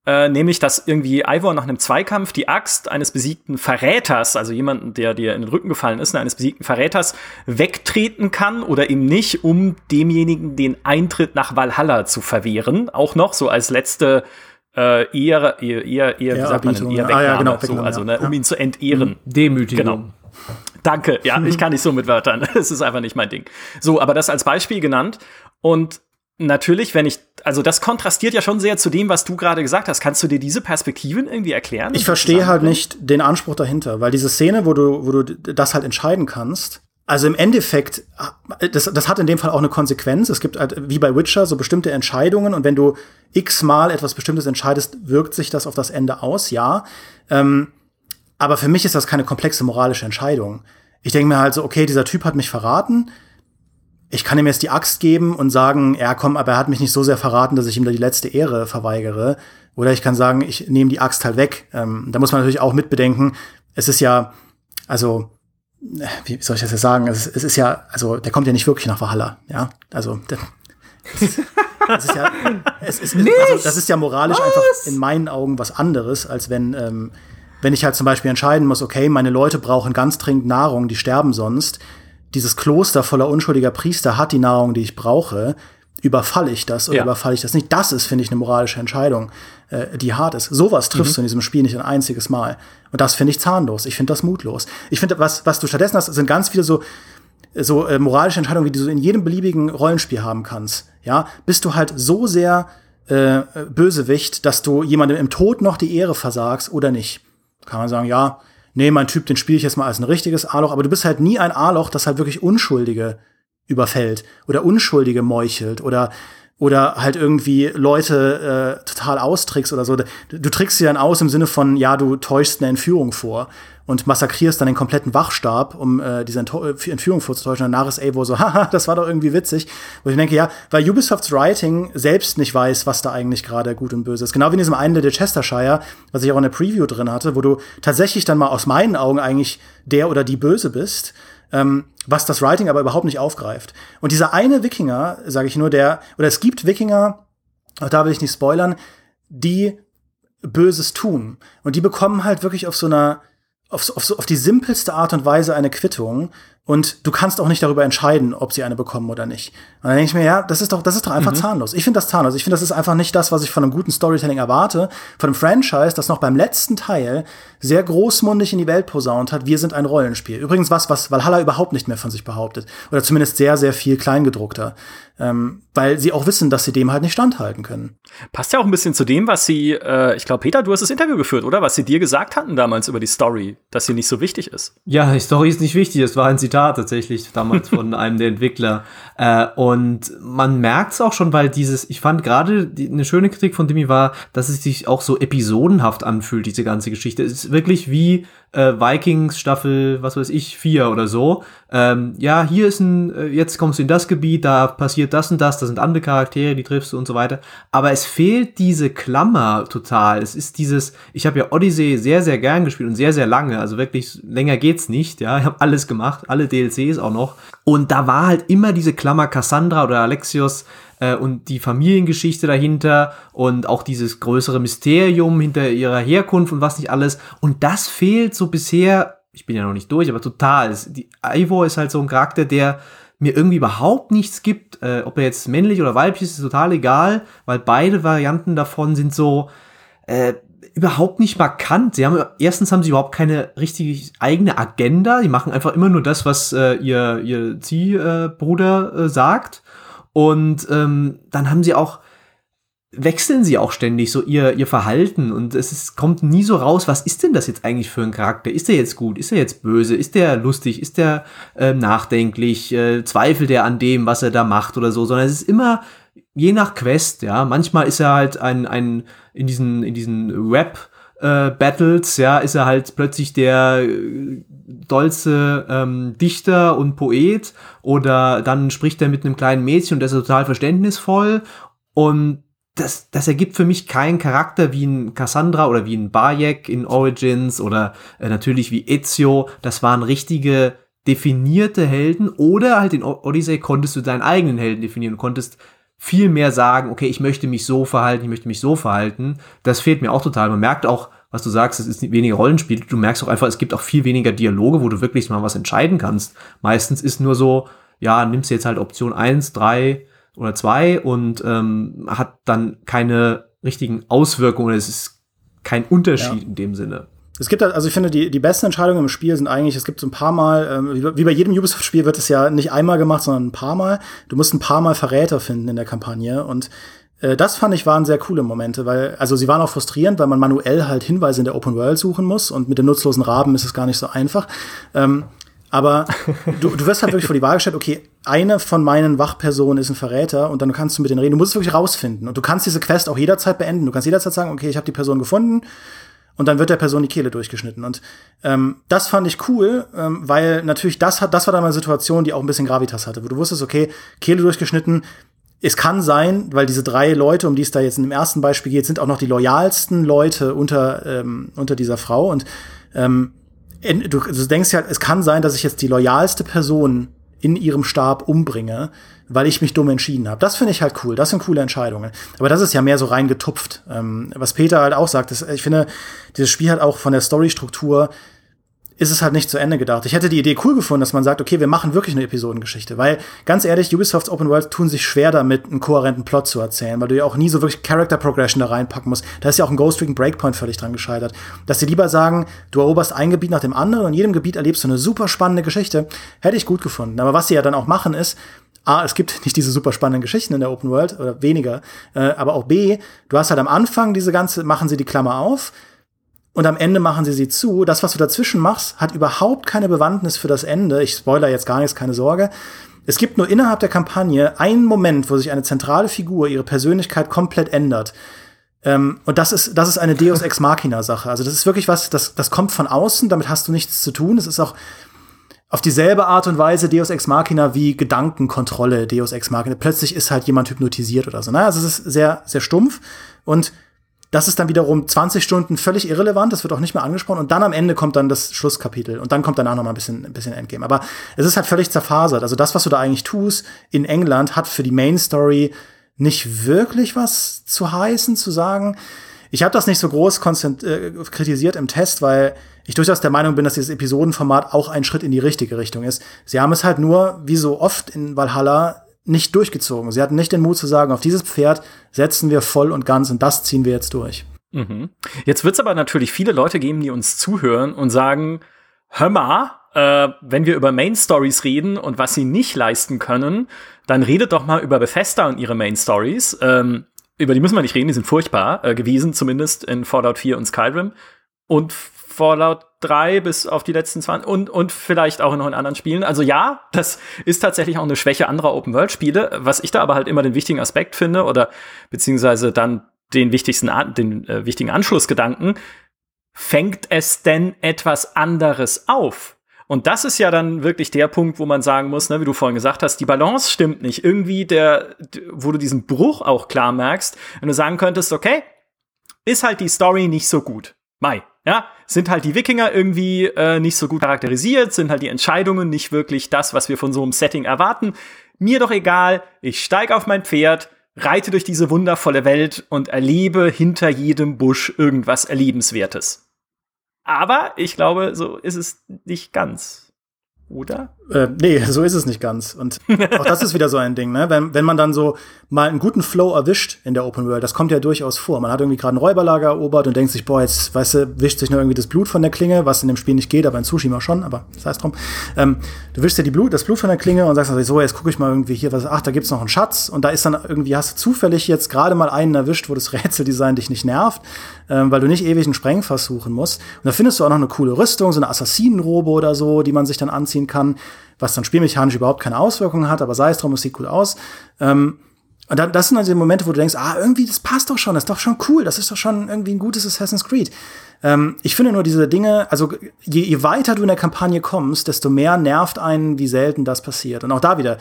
Äh, nämlich, dass irgendwie Ivor nach einem Zweikampf die Axt eines besiegten Verräters, also jemanden, der dir in den Rücken gefallen ist, ne, eines besiegten Verräters, wegtreten kann oder eben nicht, um demjenigen den Eintritt nach Valhalla zu verwehren. Auch noch so als letzte äh, eher, eher, eher, eher, wie sagt man denn, eher ah, ja, genau, so, also, ne, um ihn zu entehren. Demütigung. Genau. Danke, ja, ich kann nicht so mit Wörtern. Es ist einfach nicht mein Ding. So, aber das als Beispiel genannt. Und natürlich, wenn ich, also das kontrastiert ja schon sehr zu dem, was du gerade gesagt hast. Kannst du dir diese Perspektiven irgendwie erklären? Ich verstehe halt nicht den Anspruch dahinter, weil diese Szene, wo du, wo du das halt entscheiden kannst, also im Endeffekt, das, das hat in dem Fall auch eine Konsequenz. Es gibt halt, wie bei Witcher, so bestimmte Entscheidungen und wenn du x-mal etwas Bestimmtes entscheidest, wirkt sich das auf das Ende aus, ja. Ähm, aber für mich ist das keine komplexe moralische Entscheidung. Ich denke mir halt so, okay, dieser Typ hat mich verraten. Ich kann ihm jetzt die Axt geben und sagen, ja komm, aber er hat mich nicht so sehr verraten, dass ich ihm da die letzte Ehre verweigere. Oder ich kann sagen, ich nehme die Axt halt weg. Ähm, da muss man natürlich auch mitbedenken, es ist ja, also, wie soll ich das jetzt sagen? Es, es ist ja, also, der kommt ja nicht wirklich nach Valhalla, ja. Also, das, das ist ja, es ist, also, das ist ja moralisch was? einfach in meinen Augen was anderes, als wenn, ähm, wenn ich halt zum Beispiel entscheiden muss, okay, meine Leute brauchen ganz dringend Nahrung, die sterben sonst. Dieses Kloster voller unschuldiger Priester hat die Nahrung, die ich brauche. Überfalle ich das oder ja. überfalle ich das nicht? Das ist, finde ich, eine moralische Entscheidung, äh, die hart ist. Sowas triffst mhm. du in diesem Spiel nicht ein einziges Mal. Und das finde ich zahnlos. Ich finde das mutlos. Ich finde, was, was du stattdessen hast, sind ganz viele so, so äh, moralische Entscheidungen, wie du so in jedem beliebigen Rollenspiel haben kannst. Ja, bist du halt so sehr äh, Bösewicht, dass du jemandem im Tod noch die Ehre versagst oder nicht kann man sagen, ja, nee, mein Typ, den spiele ich jetzt mal als ein richtiges A-Loch, aber du bist halt nie ein A-Loch, das halt wirklich Unschuldige überfällt oder Unschuldige meuchelt oder oder halt irgendwie Leute äh, total austrickst oder so. Du, trickst sie dann aus im Sinne von, ja, du täuschst eine Entführung vor und massakrierst dann den kompletten Wachstab, um äh, diese äh, Entführung vorzutäuschen. Und danach ist Evo so, haha, das war doch irgendwie witzig. Wo ich denke, ja, weil Ubisofts Writing selbst nicht weiß, was da eigentlich gerade gut und böse ist. Genau wie in diesem einen der Chestershire, was ich auch in der Preview drin hatte, wo du tatsächlich dann mal aus meinen Augen eigentlich der oder die Böse bist ähm, was das Writing aber überhaupt nicht aufgreift. Und dieser eine Wikinger, sage ich nur, der, oder es gibt Wikinger, auch da will ich nicht spoilern, die Böses tun. Und die bekommen halt wirklich auf so einer, auf, auf, auf die simpelste Art und Weise eine Quittung und du kannst auch nicht darüber entscheiden, ob sie eine bekommen oder nicht. Und dann denke ich mir, ja, das ist doch, das ist doch einfach mhm. zahnlos. Ich finde das zahnlos. Ich finde, das ist einfach nicht das, was ich von einem guten Storytelling erwarte. Von einem Franchise, das noch beim letzten Teil sehr großmundig in die Welt posaunt hat, wir sind ein Rollenspiel. Übrigens was, was Valhalla überhaupt nicht mehr von sich behauptet. Oder zumindest sehr, sehr viel kleingedruckter. Ähm, weil sie auch wissen, dass sie dem halt nicht standhalten können. Passt ja auch ein bisschen zu dem, was sie, äh, ich glaube, Peter, du hast das Interview geführt, oder? Was sie dir gesagt hatten damals über die Story, dass sie nicht so wichtig ist. Ja, die Story ist nicht wichtig. Es war ein Zitat tatsächlich damals von einem der Entwickler. Äh, und man merkt es auch schon, weil dieses, ich fand gerade eine schöne Kritik von Demi war, dass es sich auch so episodenhaft anfühlt, diese ganze Geschichte. Es ist wirklich wie äh, Vikings Staffel, was weiß ich, vier oder so. Ähm, ja, hier ist ein, äh, jetzt kommst du in das Gebiet, da passiert das und das, da sind andere Charaktere, die triffst du und so weiter. Aber es fehlt diese Klammer total. Es ist dieses, ich habe ja Odyssey sehr, sehr gern gespielt und sehr, sehr lange. Also wirklich länger geht's nicht. Ja, ich habe alles gemacht, alle DLCs auch noch. Und da war halt immer diese Klammer Cassandra oder Alexios, äh, und die Familiengeschichte dahinter und auch dieses größere Mysterium hinter ihrer Herkunft und was nicht alles. Und das fehlt so bisher, ich bin ja noch nicht durch, aber total. Die, Ivor ist halt so ein Charakter, der mir irgendwie überhaupt nichts gibt. Äh, ob er jetzt männlich oder weiblich ist, ist total egal, weil beide Varianten davon sind so äh, überhaupt nicht markant. Sie haben erstens haben sie überhaupt keine richtige eigene Agenda. Die machen einfach immer nur das, was äh, ihr ihr Ziehbruder äh, sagt. Und ähm, dann haben sie auch, wechseln sie auch ständig so ihr, ihr Verhalten und es ist, kommt nie so raus, was ist denn das jetzt eigentlich für ein Charakter? Ist der jetzt gut? Ist er jetzt böse? Ist der lustig? Ist der äh, nachdenklich? Äh, zweifelt er an dem, was er da macht oder so? Sondern es ist immer je nach Quest, ja. Manchmal ist er halt ein, ein in diesen, in diesen Rap, äh, Battles, ja, ist er halt plötzlich der äh, dolze ähm, Dichter und Poet oder dann spricht er mit einem kleinen Mädchen und der ist total verständnisvoll und das, das ergibt für mich keinen Charakter wie ein Cassandra oder wie ein Bayek in Origins oder äh, natürlich wie Ezio. Das waren richtige definierte Helden oder halt in Odyssey konntest du deinen eigenen Helden definieren. Konntest viel mehr sagen, okay, ich möchte mich so verhalten, ich möchte mich so verhalten. Das fehlt mir auch total. Man merkt auch, was du sagst, es ist weniger Rollenspiel. Du merkst auch einfach, es gibt auch viel weniger Dialoge, wo du wirklich mal was entscheiden kannst. Meistens ist nur so, ja, nimmst du jetzt halt Option eins, drei oder zwei und ähm, hat dann keine richtigen Auswirkungen. Es ist kein Unterschied ja. in dem Sinne. Es gibt halt, also ich finde, die, die besten Entscheidungen im Spiel sind eigentlich, es gibt so ein paar Mal, ähm, wie bei jedem Ubisoft-Spiel wird es ja nicht einmal gemacht, sondern ein paar Mal. Du musst ein paar Mal Verräter finden in der Kampagne und äh, das fand ich waren sehr coole Momente, weil, also sie waren auch frustrierend, weil man manuell halt Hinweise in der Open World suchen muss und mit den nutzlosen Raben ist es gar nicht so einfach. Ähm, aber du, du wirst halt wirklich vor die Wahl gestellt, okay, eine von meinen Wachpersonen ist ein Verräter und dann kannst du mit denen reden. Du musst es wirklich rausfinden. Und du kannst diese Quest auch jederzeit beenden. Du kannst jederzeit sagen, okay, ich habe die Person gefunden und dann wird der Person die Kehle durchgeschnitten. Und ähm, das fand ich cool, ähm, weil natürlich das hat, das war dann mal eine Situation, die auch ein bisschen Gravitas hatte, wo du wusstest, okay, Kehle durchgeschnitten. Es kann sein, weil diese drei Leute, um die es da jetzt dem ersten Beispiel geht, sind auch noch die loyalsten Leute unter, ähm, unter dieser Frau. Und ähm, du, du denkst ja, es kann sein, dass ich jetzt die loyalste Person in ihrem Stab umbringe, weil ich mich dumm entschieden habe. Das finde ich halt cool. Das sind coole Entscheidungen. Aber das ist ja mehr so reingetupft. Ähm, was Peter halt auch sagt, ist, ich finde, dieses Spiel hat auch von der Storystruktur ist es halt nicht zu Ende gedacht. Ich hätte die Idee cool gefunden, dass man sagt, okay, wir machen wirklich eine Episodengeschichte, weil ganz ehrlich, Ubisofts Open World tun sich schwer damit, einen kohärenten Plot zu erzählen, weil du ja auch nie so wirklich Character Progression da reinpacken musst. Da ist ja auch ein Ghost Recon Breakpoint völlig dran gescheitert. Dass sie lieber sagen, du eroberst ein Gebiet nach dem anderen und in jedem Gebiet erlebst du eine super spannende Geschichte, hätte ich gut gefunden. Aber was sie ja dann auch machen ist, A, es gibt nicht diese super spannenden Geschichten in der Open World oder weniger, äh, aber auch B, du hast halt am Anfang diese ganze, machen sie die Klammer auf, und am Ende machen sie sie zu. Das, was du dazwischen machst, hat überhaupt keine Bewandtnis für das Ende. Ich spoiler jetzt gar nichts, keine Sorge. Es gibt nur innerhalb der Kampagne einen Moment, wo sich eine zentrale Figur ihre Persönlichkeit komplett ändert. Ähm, und das ist, das ist eine Deus Ex Machina Sache. Also das ist wirklich was, das, das kommt von außen, damit hast du nichts zu tun. Es ist auch auf dieselbe Art und Weise Deus Ex Machina wie Gedankenkontrolle Deus Ex Machina. Plötzlich ist halt jemand hypnotisiert oder so. Ne? Also es ist sehr, sehr stumpf und das ist dann wiederum 20 Stunden völlig irrelevant, das wird auch nicht mehr angesprochen und dann am Ende kommt dann das Schlusskapitel und dann kommt danach noch mal ein bisschen, ein bisschen Endgame. Aber es ist halt völlig zerfasert. Also das, was du da eigentlich tust in England, hat für die Main Story nicht wirklich was zu heißen, zu sagen. Ich habe das nicht so groß äh, kritisiert im Test, weil ich durchaus der Meinung bin, dass dieses Episodenformat auch ein Schritt in die richtige Richtung ist. Sie haben es halt nur, wie so oft in Valhalla, nicht durchgezogen. Sie hatten nicht den Mut zu sagen, auf dieses Pferd setzen wir voll und ganz und das ziehen wir jetzt durch. Mhm. Jetzt wird es aber natürlich viele Leute geben, die uns zuhören und sagen, hör mal, äh, wenn wir über Main Stories reden und was sie nicht leisten können, dann redet doch mal über Bethesda und ihre Main Stories. Ähm, über die müssen wir nicht reden, die sind furchtbar äh, gewesen, zumindest in Fallout 4 und Skyrim. Und Fallout 3 bis auf die letzten 20 und, und vielleicht auch noch in anderen Spielen. Also ja, das ist tatsächlich auch eine Schwäche anderer Open-World-Spiele. Was ich da aber halt immer den wichtigen Aspekt finde oder beziehungsweise dann den wichtigsten, den äh, wichtigen Anschlussgedanken, fängt es denn etwas anderes auf? Und das ist ja dann wirklich der Punkt, wo man sagen muss, ne, wie du vorhin gesagt hast, die Balance stimmt nicht. Irgendwie der, wo du diesen Bruch auch klar merkst, wenn du sagen könntest, okay, ist halt die Story nicht so gut. Mai, ja, sind halt die Wikinger irgendwie äh, nicht so gut charakterisiert, sind halt die Entscheidungen nicht wirklich das, was wir von so einem Setting erwarten. Mir doch egal, ich steig auf mein Pferd, reite durch diese wundervolle Welt und erlebe hinter jedem Busch irgendwas Erlebenswertes. Aber ich glaube, so ist es nicht ganz. Oder? Äh, nee, so ist es nicht ganz. Und auch das ist wieder so ein Ding, ne? Wenn, wenn man dann so mal einen guten Flow erwischt in der Open World, das kommt ja durchaus vor. Man hat irgendwie gerade ein Räuberlager erobert und denkt sich, boah, jetzt, weißt du, wischt sich nur irgendwie das Blut von der Klinge, was in dem Spiel nicht geht, aber in Tsushima schon, aber das heißt drum. Ähm, du wischst dir die Blut, das Blut von der Klinge und sagst also, so, jetzt gucke ich mal irgendwie hier, was, ach, da gibt's noch einen Schatz und da ist dann irgendwie, hast du zufällig jetzt gerade mal einen erwischt, wo das Rätseldesign dich nicht nervt, ähm, weil du nicht ewig einen Sprengfass suchen musst. Und da findest du auch noch eine coole Rüstung, so eine Assassinenrobe oder so, die man sich dann anziehen kann was dann spielmechanisch überhaupt keine Auswirkungen hat, aber sei es drum, es sieht cool aus. Ähm, und dann, das sind dann die Momente, wo du denkst, ah, irgendwie, das passt doch schon, das ist doch schon cool, das ist doch schon irgendwie ein gutes Assassin's Creed. Ähm, ich finde nur diese Dinge, also je, je weiter du in der Kampagne kommst, desto mehr nervt einen, wie selten das passiert. Und auch da wieder,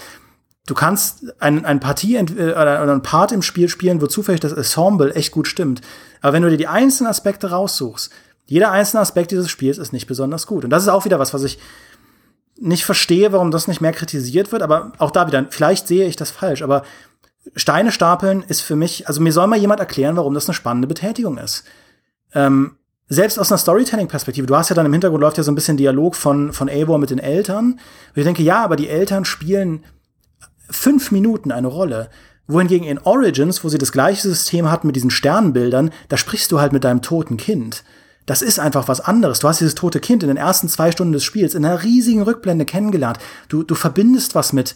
du kannst ein, ein Partie äh, oder ein Part im Spiel spielen, wo zufällig das Ensemble echt gut stimmt. Aber wenn du dir die einzelnen Aspekte raussuchst, jeder einzelne Aspekt dieses Spiels ist nicht besonders gut. Und das ist auch wieder was, was ich nicht verstehe, warum das nicht mehr kritisiert wird, aber auch da wieder, vielleicht sehe ich das falsch, aber Steine stapeln ist für mich, also mir soll mal jemand erklären, warum das eine spannende Betätigung ist. Ähm, selbst aus einer Storytelling-Perspektive, du hast ja dann im Hintergrund läuft ja so ein bisschen Dialog von, von Eivor mit den Eltern. Und ich denke, ja, aber die Eltern spielen fünf Minuten eine Rolle. Wohingegen in Origins, wo sie das gleiche System hatten mit diesen Sternenbildern, da sprichst du halt mit deinem toten Kind. Das ist einfach was anderes. Du hast dieses tote Kind in den ersten zwei Stunden des Spiels in einer riesigen Rückblende kennengelernt. Du, du verbindest was mit,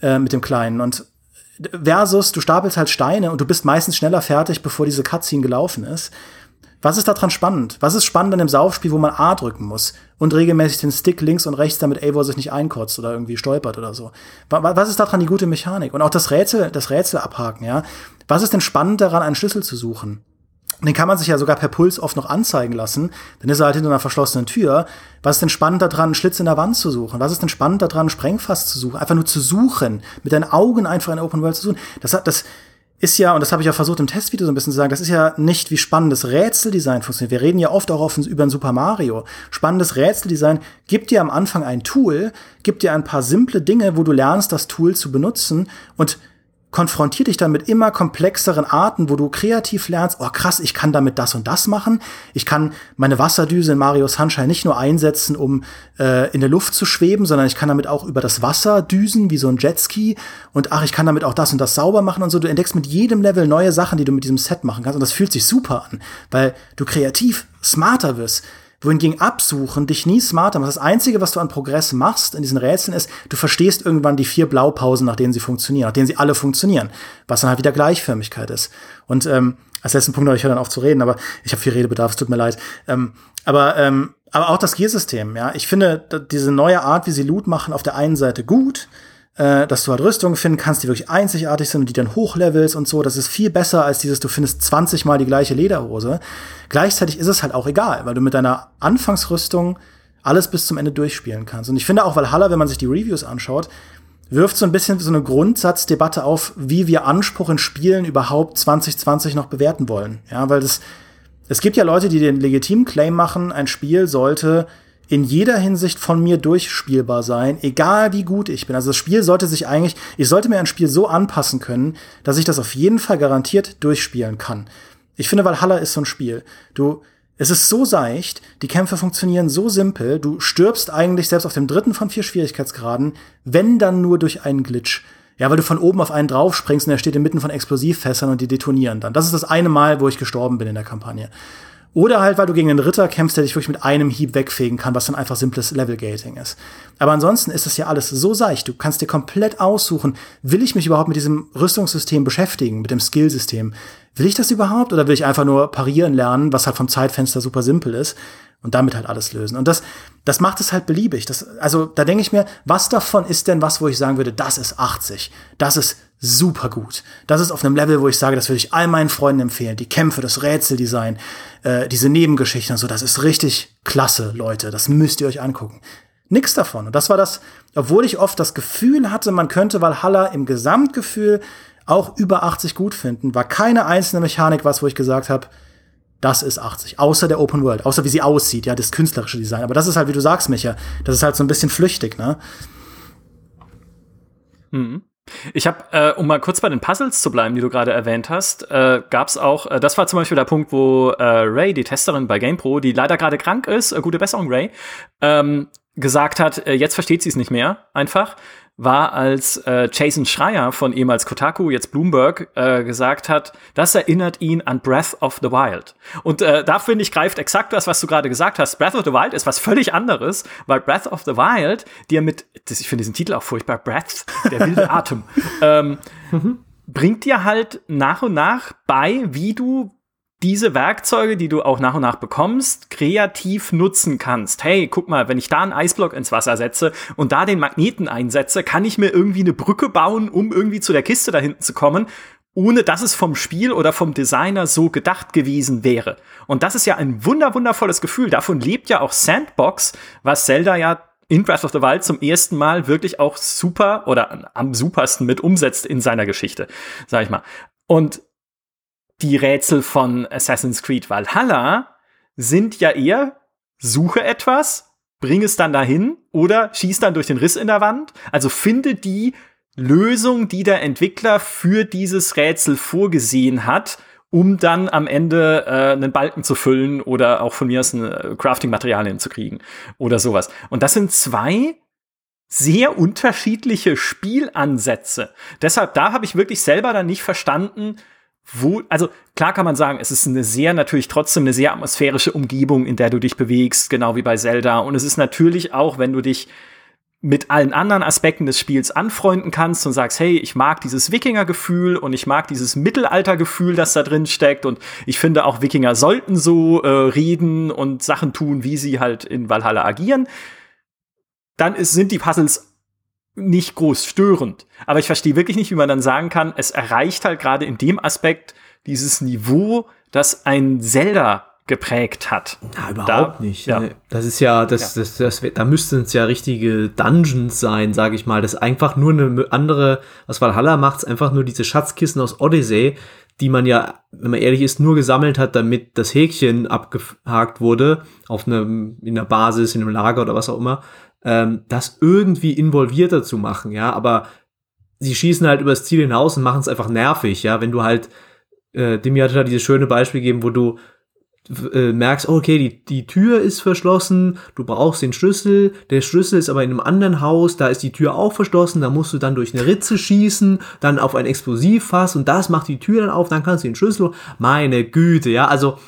äh, mit dem Kleinen und versus du stapelst halt Steine und du bist meistens schneller fertig, bevor diese Cutscene gelaufen ist. Was ist daran spannend? Was ist spannend an dem Saufspiel, wo man A drücken muss und regelmäßig den Stick links und rechts, damit Eivor sich nicht einkotzt oder irgendwie stolpert oder so? Was ist daran die gute Mechanik? Und auch das Rätsel, das Rätsel abhaken, ja? Was ist denn spannend daran, einen Schlüssel zu suchen? Den kann man sich ja sogar per Puls oft noch anzeigen lassen. Dann ist er halt hinter einer verschlossenen Tür. Was ist denn spannend daran, einen Schlitz in der Wand zu suchen? Was ist denn spannend daran, Sprengfass zu suchen? Einfach nur zu suchen, mit deinen Augen einfach in der Open World zu suchen. Das hat, das, ist ja, und das habe ich ja versucht im Testvideo so ein bisschen zu sagen, das ist ja nicht, wie spannendes Rätseldesign funktioniert. Wir reden ja oft auch auf, über ein Super Mario. Spannendes Rätseldesign gibt dir am Anfang ein Tool, gibt dir ein paar simple Dinge, wo du lernst, das Tool zu benutzen und konfrontiert dich dann mit immer komplexeren Arten, wo du kreativ lernst, oh krass, ich kann damit das und das machen. Ich kann meine Wasserdüse in Mario Sunshine nicht nur einsetzen, um äh, in der Luft zu schweben, sondern ich kann damit auch über das Wasser düsen, wie so ein Jetski. Und ach, ich kann damit auch das und das sauber machen und so. Du entdeckst mit jedem Level neue Sachen, die du mit diesem Set machen kannst. Und das fühlt sich super an, weil du kreativ smarter wirst wohingegen Absuchen dich nie smarter macht. Das Einzige, was du an Progress machst in diesen Rätseln ist, du verstehst irgendwann die vier Blaupausen, nach denen sie funktionieren, nach denen sie alle funktionieren, was dann halt wieder Gleichförmigkeit ist. Und ähm, als letzten Punkt ich höre dann auf zu reden, aber ich habe viel Redebedarf, es tut mir leid. Ähm, aber, ähm, aber auch das Gearsystem, ja. Ich finde diese neue Art, wie sie Loot machen, auf der einen Seite gut, äh, dass du halt Rüstungen finden kannst, die wirklich einzigartig sind und die dann hochlevelst und so. Das ist viel besser als dieses, du findest 20 mal die gleiche Lederhose. Gleichzeitig ist es halt auch egal, weil du mit deiner Anfangsrüstung alles bis zum Ende durchspielen kannst. Und ich finde auch, weil Haller, wenn man sich die Reviews anschaut, wirft so ein bisschen so eine Grundsatzdebatte auf, wie wir Anspruch in Spielen überhaupt 2020 noch bewerten wollen. Ja, weil das, es gibt ja Leute, die den legitimen Claim machen, ein Spiel sollte in jeder Hinsicht von mir durchspielbar sein, egal wie gut ich bin. Also das Spiel sollte sich eigentlich, ich sollte mir ein Spiel so anpassen können, dass ich das auf jeden Fall garantiert durchspielen kann. Ich finde, Valhalla ist so ein Spiel. Du, es ist so seicht, die Kämpfe funktionieren so simpel, du stirbst eigentlich selbst auf dem dritten von vier Schwierigkeitsgraden, wenn dann nur durch einen Glitch. Ja, weil du von oben auf einen drauf springst und er steht inmitten von Explosivfässern und die detonieren dann. Das ist das eine Mal, wo ich gestorben bin in der Kampagne. Oder halt, weil du gegen einen Ritter kämpfst, der dich wirklich mit einem Hieb wegfegen kann, was dann einfach simples Level-Gating ist. Aber ansonsten ist das ja alles so seicht. Du kannst dir komplett aussuchen, will ich mich überhaupt mit diesem Rüstungssystem beschäftigen, mit dem Skillsystem? Will ich das überhaupt oder will ich einfach nur parieren lernen, was halt vom Zeitfenster super simpel ist? und damit halt alles lösen. Und das, das macht es halt beliebig. Das, also da denke ich mir, was davon ist denn was, wo ich sagen würde, das ist 80, das ist super gut. Das ist auf einem Level, wo ich sage, das würde ich all meinen Freunden empfehlen. Die Kämpfe, das Rätseldesign, äh, diese Nebengeschichten und so, das ist richtig klasse, Leute. Das müsst ihr euch angucken. Nix davon. Und das war das, obwohl ich oft das Gefühl hatte, man könnte Valhalla im Gesamtgefühl auch über 80 gut finden, war keine einzelne Mechanik was, wo ich gesagt habe, das ist 80. Außer der Open World, außer wie sie aussieht, ja, das künstlerische Design. Aber das ist halt, wie du sagst, Micha, das ist halt so ein bisschen flüchtig, ne? Mhm. Ich habe, äh, um mal kurz bei den Puzzles zu bleiben, die du gerade erwähnt hast, äh, gab es auch, äh, das war zum Beispiel der Punkt, wo äh, Ray, die Testerin bei GamePro, die leider gerade krank ist, äh, gute Besserung, Ray, ähm, gesagt hat, äh, jetzt versteht sie es nicht mehr, einfach war, als äh, Jason Schreier von ehemals Kotaku, jetzt Bloomberg, äh, gesagt hat, das erinnert ihn an Breath of the Wild. Und äh, da finde ich, greift exakt das, was du gerade gesagt hast. Breath of the Wild ist was völlig anderes, weil Breath of the Wild, dir mit, das, ich finde diesen Titel auch furchtbar, Breath, der wilde Atem, ähm, mhm. bringt dir halt nach und nach bei, wie du diese Werkzeuge, die du auch nach und nach bekommst, kreativ nutzen kannst. Hey, guck mal, wenn ich da einen Eisblock ins Wasser setze und da den Magneten einsetze, kann ich mir irgendwie eine Brücke bauen, um irgendwie zu der Kiste da hinten zu kommen, ohne dass es vom Spiel oder vom Designer so gedacht gewesen wäre. Und das ist ja ein wunder wundervolles Gefühl. Davon lebt ja auch Sandbox, was Zelda ja in Breath of the Wild zum ersten Mal wirklich auch super oder am supersten mit umsetzt in seiner Geschichte, sag ich mal. Und die Rätsel von Assassin's Creed Valhalla sind ja eher, suche etwas, bring es dann dahin oder schieß dann durch den Riss in der Wand. Also finde die Lösung, die der Entwickler für dieses Rätsel vorgesehen hat, um dann am Ende äh, einen Balken zu füllen oder auch von mir aus äh, Crafting-Materialien zu kriegen oder sowas. Und das sind zwei sehr unterschiedliche Spielansätze. Deshalb, da habe ich wirklich selber dann nicht verstanden, wo, also klar kann man sagen, es ist eine sehr, natürlich trotzdem eine sehr atmosphärische Umgebung, in der du dich bewegst, genau wie bei Zelda. Und es ist natürlich auch, wenn du dich mit allen anderen Aspekten des Spiels anfreunden kannst und sagst, hey, ich mag dieses Wikinger-Gefühl und ich mag dieses Mittelalter-Gefühl, das da drin steckt und ich finde auch Wikinger sollten so äh, reden und Sachen tun, wie sie halt in Valhalla agieren, dann ist, sind die Puzzles nicht groß störend. Aber ich verstehe wirklich nicht, wie man dann sagen kann, es erreicht halt gerade in dem Aspekt dieses Niveau, das ein Zelda geprägt hat. Ja, überhaupt da, nicht. Ja. Das ist ja, das, ja. Das, das, das, da müssten es ja richtige Dungeons sein, sage ich mal. Das ist einfach nur eine andere, was Valhalla macht, einfach nur diese Schatzkissen aus Odyssey, die man ja, wenn man ehrlich ist, nur gesammelt hat, damit das Häkchen abgehakt wurde, auf einem, in der Basis, in einem Lager oder was auch immer, ähm, das irgendwie involvierter zu machen, ja, aber sie schießen halt übers Ziel hinaus und machen es einfach nervig, ja, wenn du halt, äh, Demi hatte da dieses schöne Beispiel gegeben, wo du äh, merkst, okay, die, die Tür ist verschlossen, du brauchst den Schlüssel, der Schlüssel ist aber in einem anderen Haus, da ist die Tür auch verschlossen, da musst du dann durch eine Ritze schießen, dann auf ein Explosivfass und das macht die Tür dann auf, dann kannst du den Schlüssel, meine Güte, ja, also,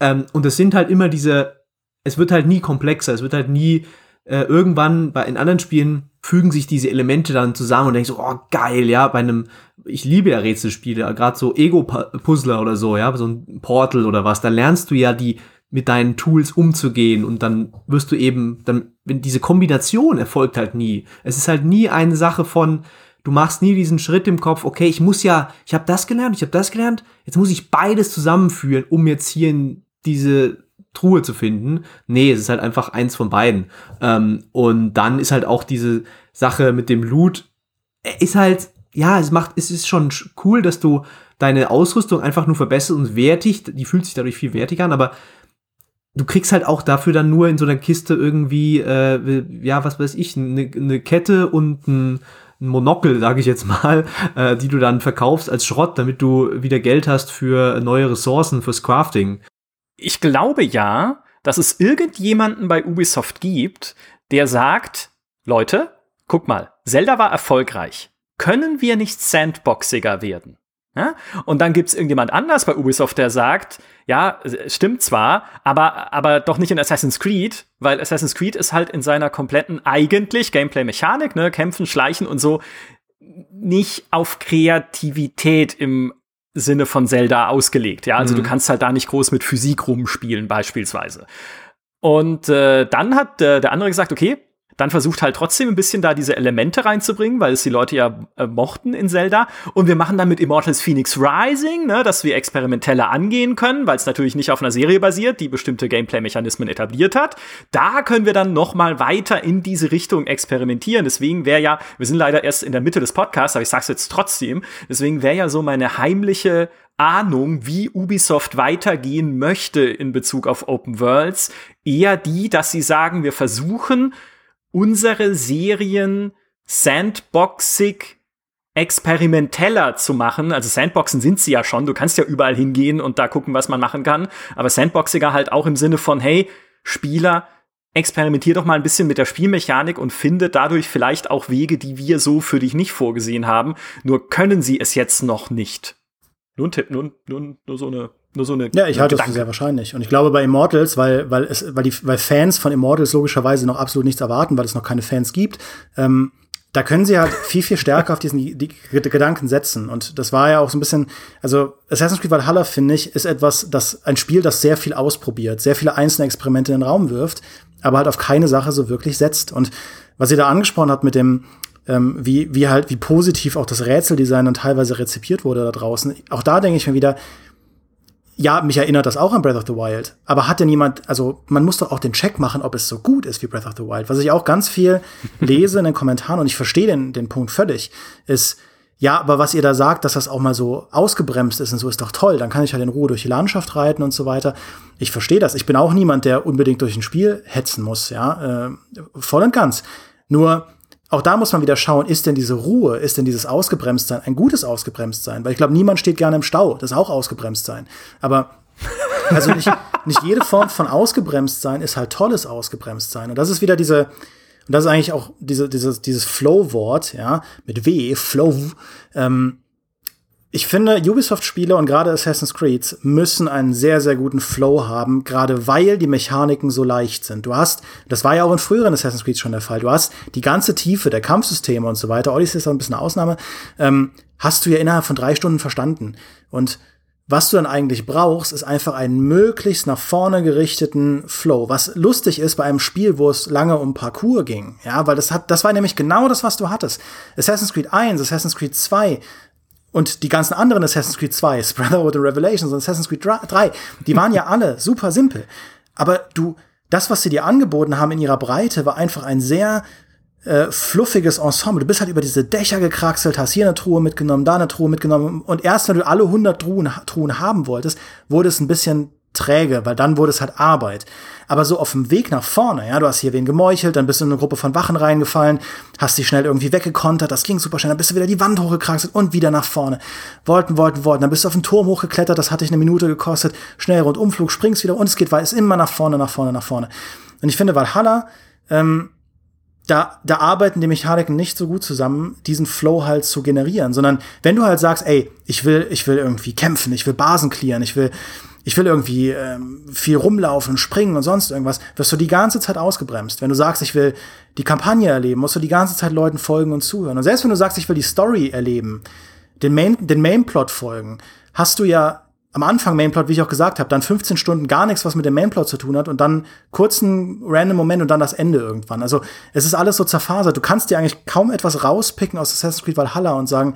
ähm, und es sind halt immer diese, es wird halt nie komplexer, es wird halt nie, äh, irgendwann bei, in anderen Spielen fügen sich diese Elemente dann zusammen und denkst so, oh geil, ja, bei einem, ich liebe ja Rätselspiele, gerade so Ego-Puzzler oder so, ja, so ein Portal oder was, da lernst du ja die mit deinen Tools umzugehen und dann wirst du eben, dann, wenn diese Kombination erfolgt halt nie. Es ist halt nie eine Sache von, du machst nie diesen Schritt im Kopf, okay, ich muss ja, ich habe das gelernt, ich habe das gelernt, jetzt muss ich beides zusammenführen, um jetzt hier in diese Truhe zu finden. Nee, es ist halt einfach eins von beiden. Ähm, und dann ist halt auch diese Sache mit dem Loot, äh, ist halt, ja, es macht, es ist schon cool, dass du deine Ausrüstung einfach nur verbessert und wertig, die fühlt sich dadurch viel wertiger an, aber du kriegst halt auch dafür dann nur in so einer Kiste irgendwie, äh, ja, was weiß ich, eine, eine Kette und ein, ein Monokel, sage ich jetzt mal, äh, die du dann verkaufst als Schrott, damit du wieder Geld hast für neue Ressourcen fürs Crafting ich glaube ja, dass es irgendjemanden bei Ubisoft gibt, der sagt, Leute, guck mal, Zelda war erfolgreich. Können wir nicht sandboxiger werden? Ja? Und dann gibt's irgendjemand anders bei Ubisoft, der sagt, ja, stimmt zwar, aber, aber doch nicht in Assassin's Creed, weil Assassin's Creed ist halt in seiner kompletten eigentlich Gameplay-Mechanik, ne, Kämpfen, Schleichen und so, nicht auf Kreativität im Sinne von Zelda ausgelegt. Ja, also mhm. du kannst halt da nicht groß mit Physik rumspielen beispielsweise. Und äh, dann hat äh, der andere gesagt, okay, dann versucht halt trotzdem ein bisschen da diese Elemente reinzubringen, weil es die Leute ja äh, mochten in Zelda. Und wir machen dann mit Immortals Phoenix Rising, ne, dass wir experimenteller angehen können, weil es natürlich nicht auf einer Serie basiert, die bestimmte Gameplay-Mechanismen etabliert hat. Da können wir dann noch mal weiter in diese Richtung experimentieren. Deswegen wäre ja, wir sind leider erst in der Mitte des Podcasts, aber ich sag's jetzt trotzdem, deswegen wäre ja so meine heimliche Ahnung, wie Ubisoft weitergehen möchte in Bezug auf Open Worlds, eher die, dass sie sagen, wir versuchen unsere Serien sandboxig experimenteller zu machen. Also Sandboxen sind sie ja schon. Du kannst ja überall hingehen und da gucken, was man machen kann. Aber Sandboxiger halt auch im Sinne von, hey, Spieler, experimentier doch mal ein bisschen mit der Spielmechanik und finde dadurch vielleicht auch Wege, die wir so für dich nicht vorgesehen haben. Nur können sie es jetzt noch nicht. Nur ein Tipp, nur, nur, nur so eine nur so eine. Ja, ich halte das für sehr wahrscheinlich. Und ich glaube bei Immortals, weil, weil es, weil die, weil Fans von Immortals logischerweise noch absolut nichts erwarten, weil es noch keine Fans gibt, ähm, da können sie halt viel, viel stärker auf diesen die, die Gedanken setzen. Und das war ja auch so ein bisschen, also Assassin's Creed Valhalla, finde ich, ist etwas, das, ein Spiel, das sehr viel ausprobiert, sehr viele einzelne Experimente in den Raum wirft, aber halt auf keine Sache so wirklich setzt. Und was ihr da angesprochen habt mit dem, ähm, wie, wie halt, wie positiv auch das Rätseldesign dann teilweise rezipiert wurde da draußen. Auch da denke ich mir wieder, ja, mich erinnert das auch an Breath of the Wild. Aber hat denn jemand, also man muss doch auch den Check machen, ob es so gut ist wie Breath of the Wild. Was ich auch ganz viel lese in den Kommentaren und ich verstehe den, den Punkt völlig, ist, ja, aber was ihr da sagt, dass das auch mal so ausgebremst ist und so ist doch toll. Dann kann ich halt in Ruhe durch die Landschaft reiten und so weiter. Ich verstehe das. Ich bin auch niemand, der unbedingt durch ein Spiel hetzen muss, ja, äh, voll und ganz. Nur auch da muss man wieder schauen, ist denn diese Ruhe, ist denn dieses Ausgebremstsein ein gutes Ausgebremstsein? Weil ich glaube, niemand steht gerne im Stau. Das ist auch Ausgebremstsein. Aber also nicht, nicht jede Form von Ausgebremstsein ist halt tolles Ausgebremstsein. Und das ist wieder diese, und das ist eigentlich auch diese, dieses, dieses Flow-Wort, ja, mit W, Flow, ähm, ich finde, Ubisoft-Spiele und gerade Assassin's Creed müssen einen sehr, sehr guten Flow haben, gerade weil die Mechaniken so leicht sind. Du hast, das war ja auch in früheren Assassin's Creed schon der Fall, du hast die ganze Tiefe der Kampfsysteme und so weiter, Odyssey ist auch ein bisschen eine Ausnahme, ähm, hast du ja innerhalb von drei Stunden verstanden. Und was du dann eigentlich brauchst, ist einfach einen möglichst nach vorne gerichteten Flow. Was lustig ist bei einem Spiel, wo es lange um Parcours ging. Ja, weil das hat, das war nämlich genau das, was du hattest. Assassin's Creed 1, Assassin's Creed 2, und die ganzen anderen Assassin's Creed 2, Brotherhood und Revelations und Assassin's Creed 3, die waren ja alle super simpel. Aber du, das, was sie dir angeboten haben in ihrer Breite, war einfach ein sehr äh, fluffiges Ensemble. Du bist halt über diese Dächer gekraxelt, hast hier eine Truhe mitgenommen, da eine Truhe mitgenommen. Und erst wenn du alle 100 Truhen, Truhen haben wolltest, wurde es ein bisschen träge, weil dann wurde es halt Arbeit. Aber so auf dem Weg nach vorne, ja, du hast hier wen gemeuchelt, dann bist du in eine Gruppe von Wachen reingefallen, hast dich schnell irgendwie weggekontert, das ging super schnell, dann bist du wieder die Wand hochgekraxelt und wieder nach vorne. Wollten, wollten, wollten, dann bist du auf den Turm hochgeklettert, das hat dich eine Minute gekostet, schnell Rundumflug, springst wieder und es geht weiter, ist immer nach vorne, nach vorne, nach vorne. Und ich finde, Valhalla, ähm, da, da arbeiten die Mechaniken nicht so gut zusammen, diesen Flow halt zu generieren, sondern wenn du halt sagst, ey, ich will, ich will irgendwie kämpfen, ich will Basen clearen, ich will, ich will irgendwie ähm, viel rumlaufen, springen und sonst irgendwas, wirst du die ganze Zeit ausgebremst. Wenn du sagst, ich will die Kampagne erleben, musst du die ganze Zeit Leuten folgen und zuhören. Und selbst wenn du sagst, ich will die Story erleben, den Main, den Mainplot folgen, hast du ja am Anfang Mainplot, wie ich auch gesagt habe, dann 15 Stunden gar nichts, was mit dem Mainplot zu tun hat und dann kurzen random Moment und dann das Ende irgendwann. Also es ist alles so zerfasert. Du kannst dir eigentlich kaum etwas rauspicken aus Assassin's Creed Valhalla und sagen,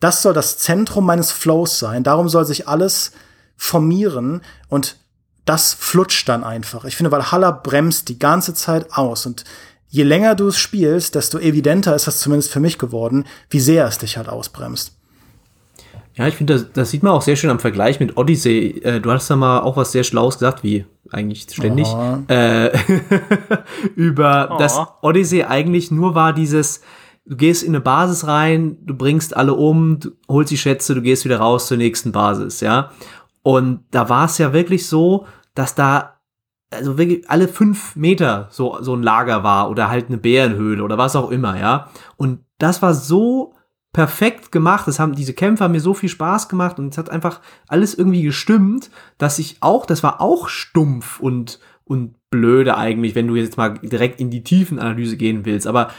das soll das Zentrum meines Flows sein. Darum soll sich alles formieren und das flutscht dann einfach. Ich finde, Valhalla bremst die ganze Zeit aus und je länger du es spielst, desto evidenter ist das zumindest für mich geworden, wie sehr es dich halt ausbremst. Ja, ich finde, das, das sieht man auch sehr schön am Vergleich mit Odyssey. Äh, du hast da mal auch was sehr Schlaues gesagt, wie eigentlich ständig, oh. äh, über oh. dass Odyssey eigentlich nur war dieses, du gehst in eine Basis rein, du bringst alle um, du holst die Schätze, du gehst wieder raus zur nächsten Basis, ja. Und da war es ja wirklich so, dass da also wirklich alle fünf Meter so, so ein Lager war oder halt eine Bärenhöhle oder was auch immer, ja. Und das war so perfekt gemacht. Das haben diese Kämpfe mir so viel Spaß gemacht und es hat einfach alles irgendwie gestimmt, dass ich auch, das war auch stumpf und und blöde eigentlich, wenn du jetzt mal direkt in die Tiefenanalyse gehen willst. Aber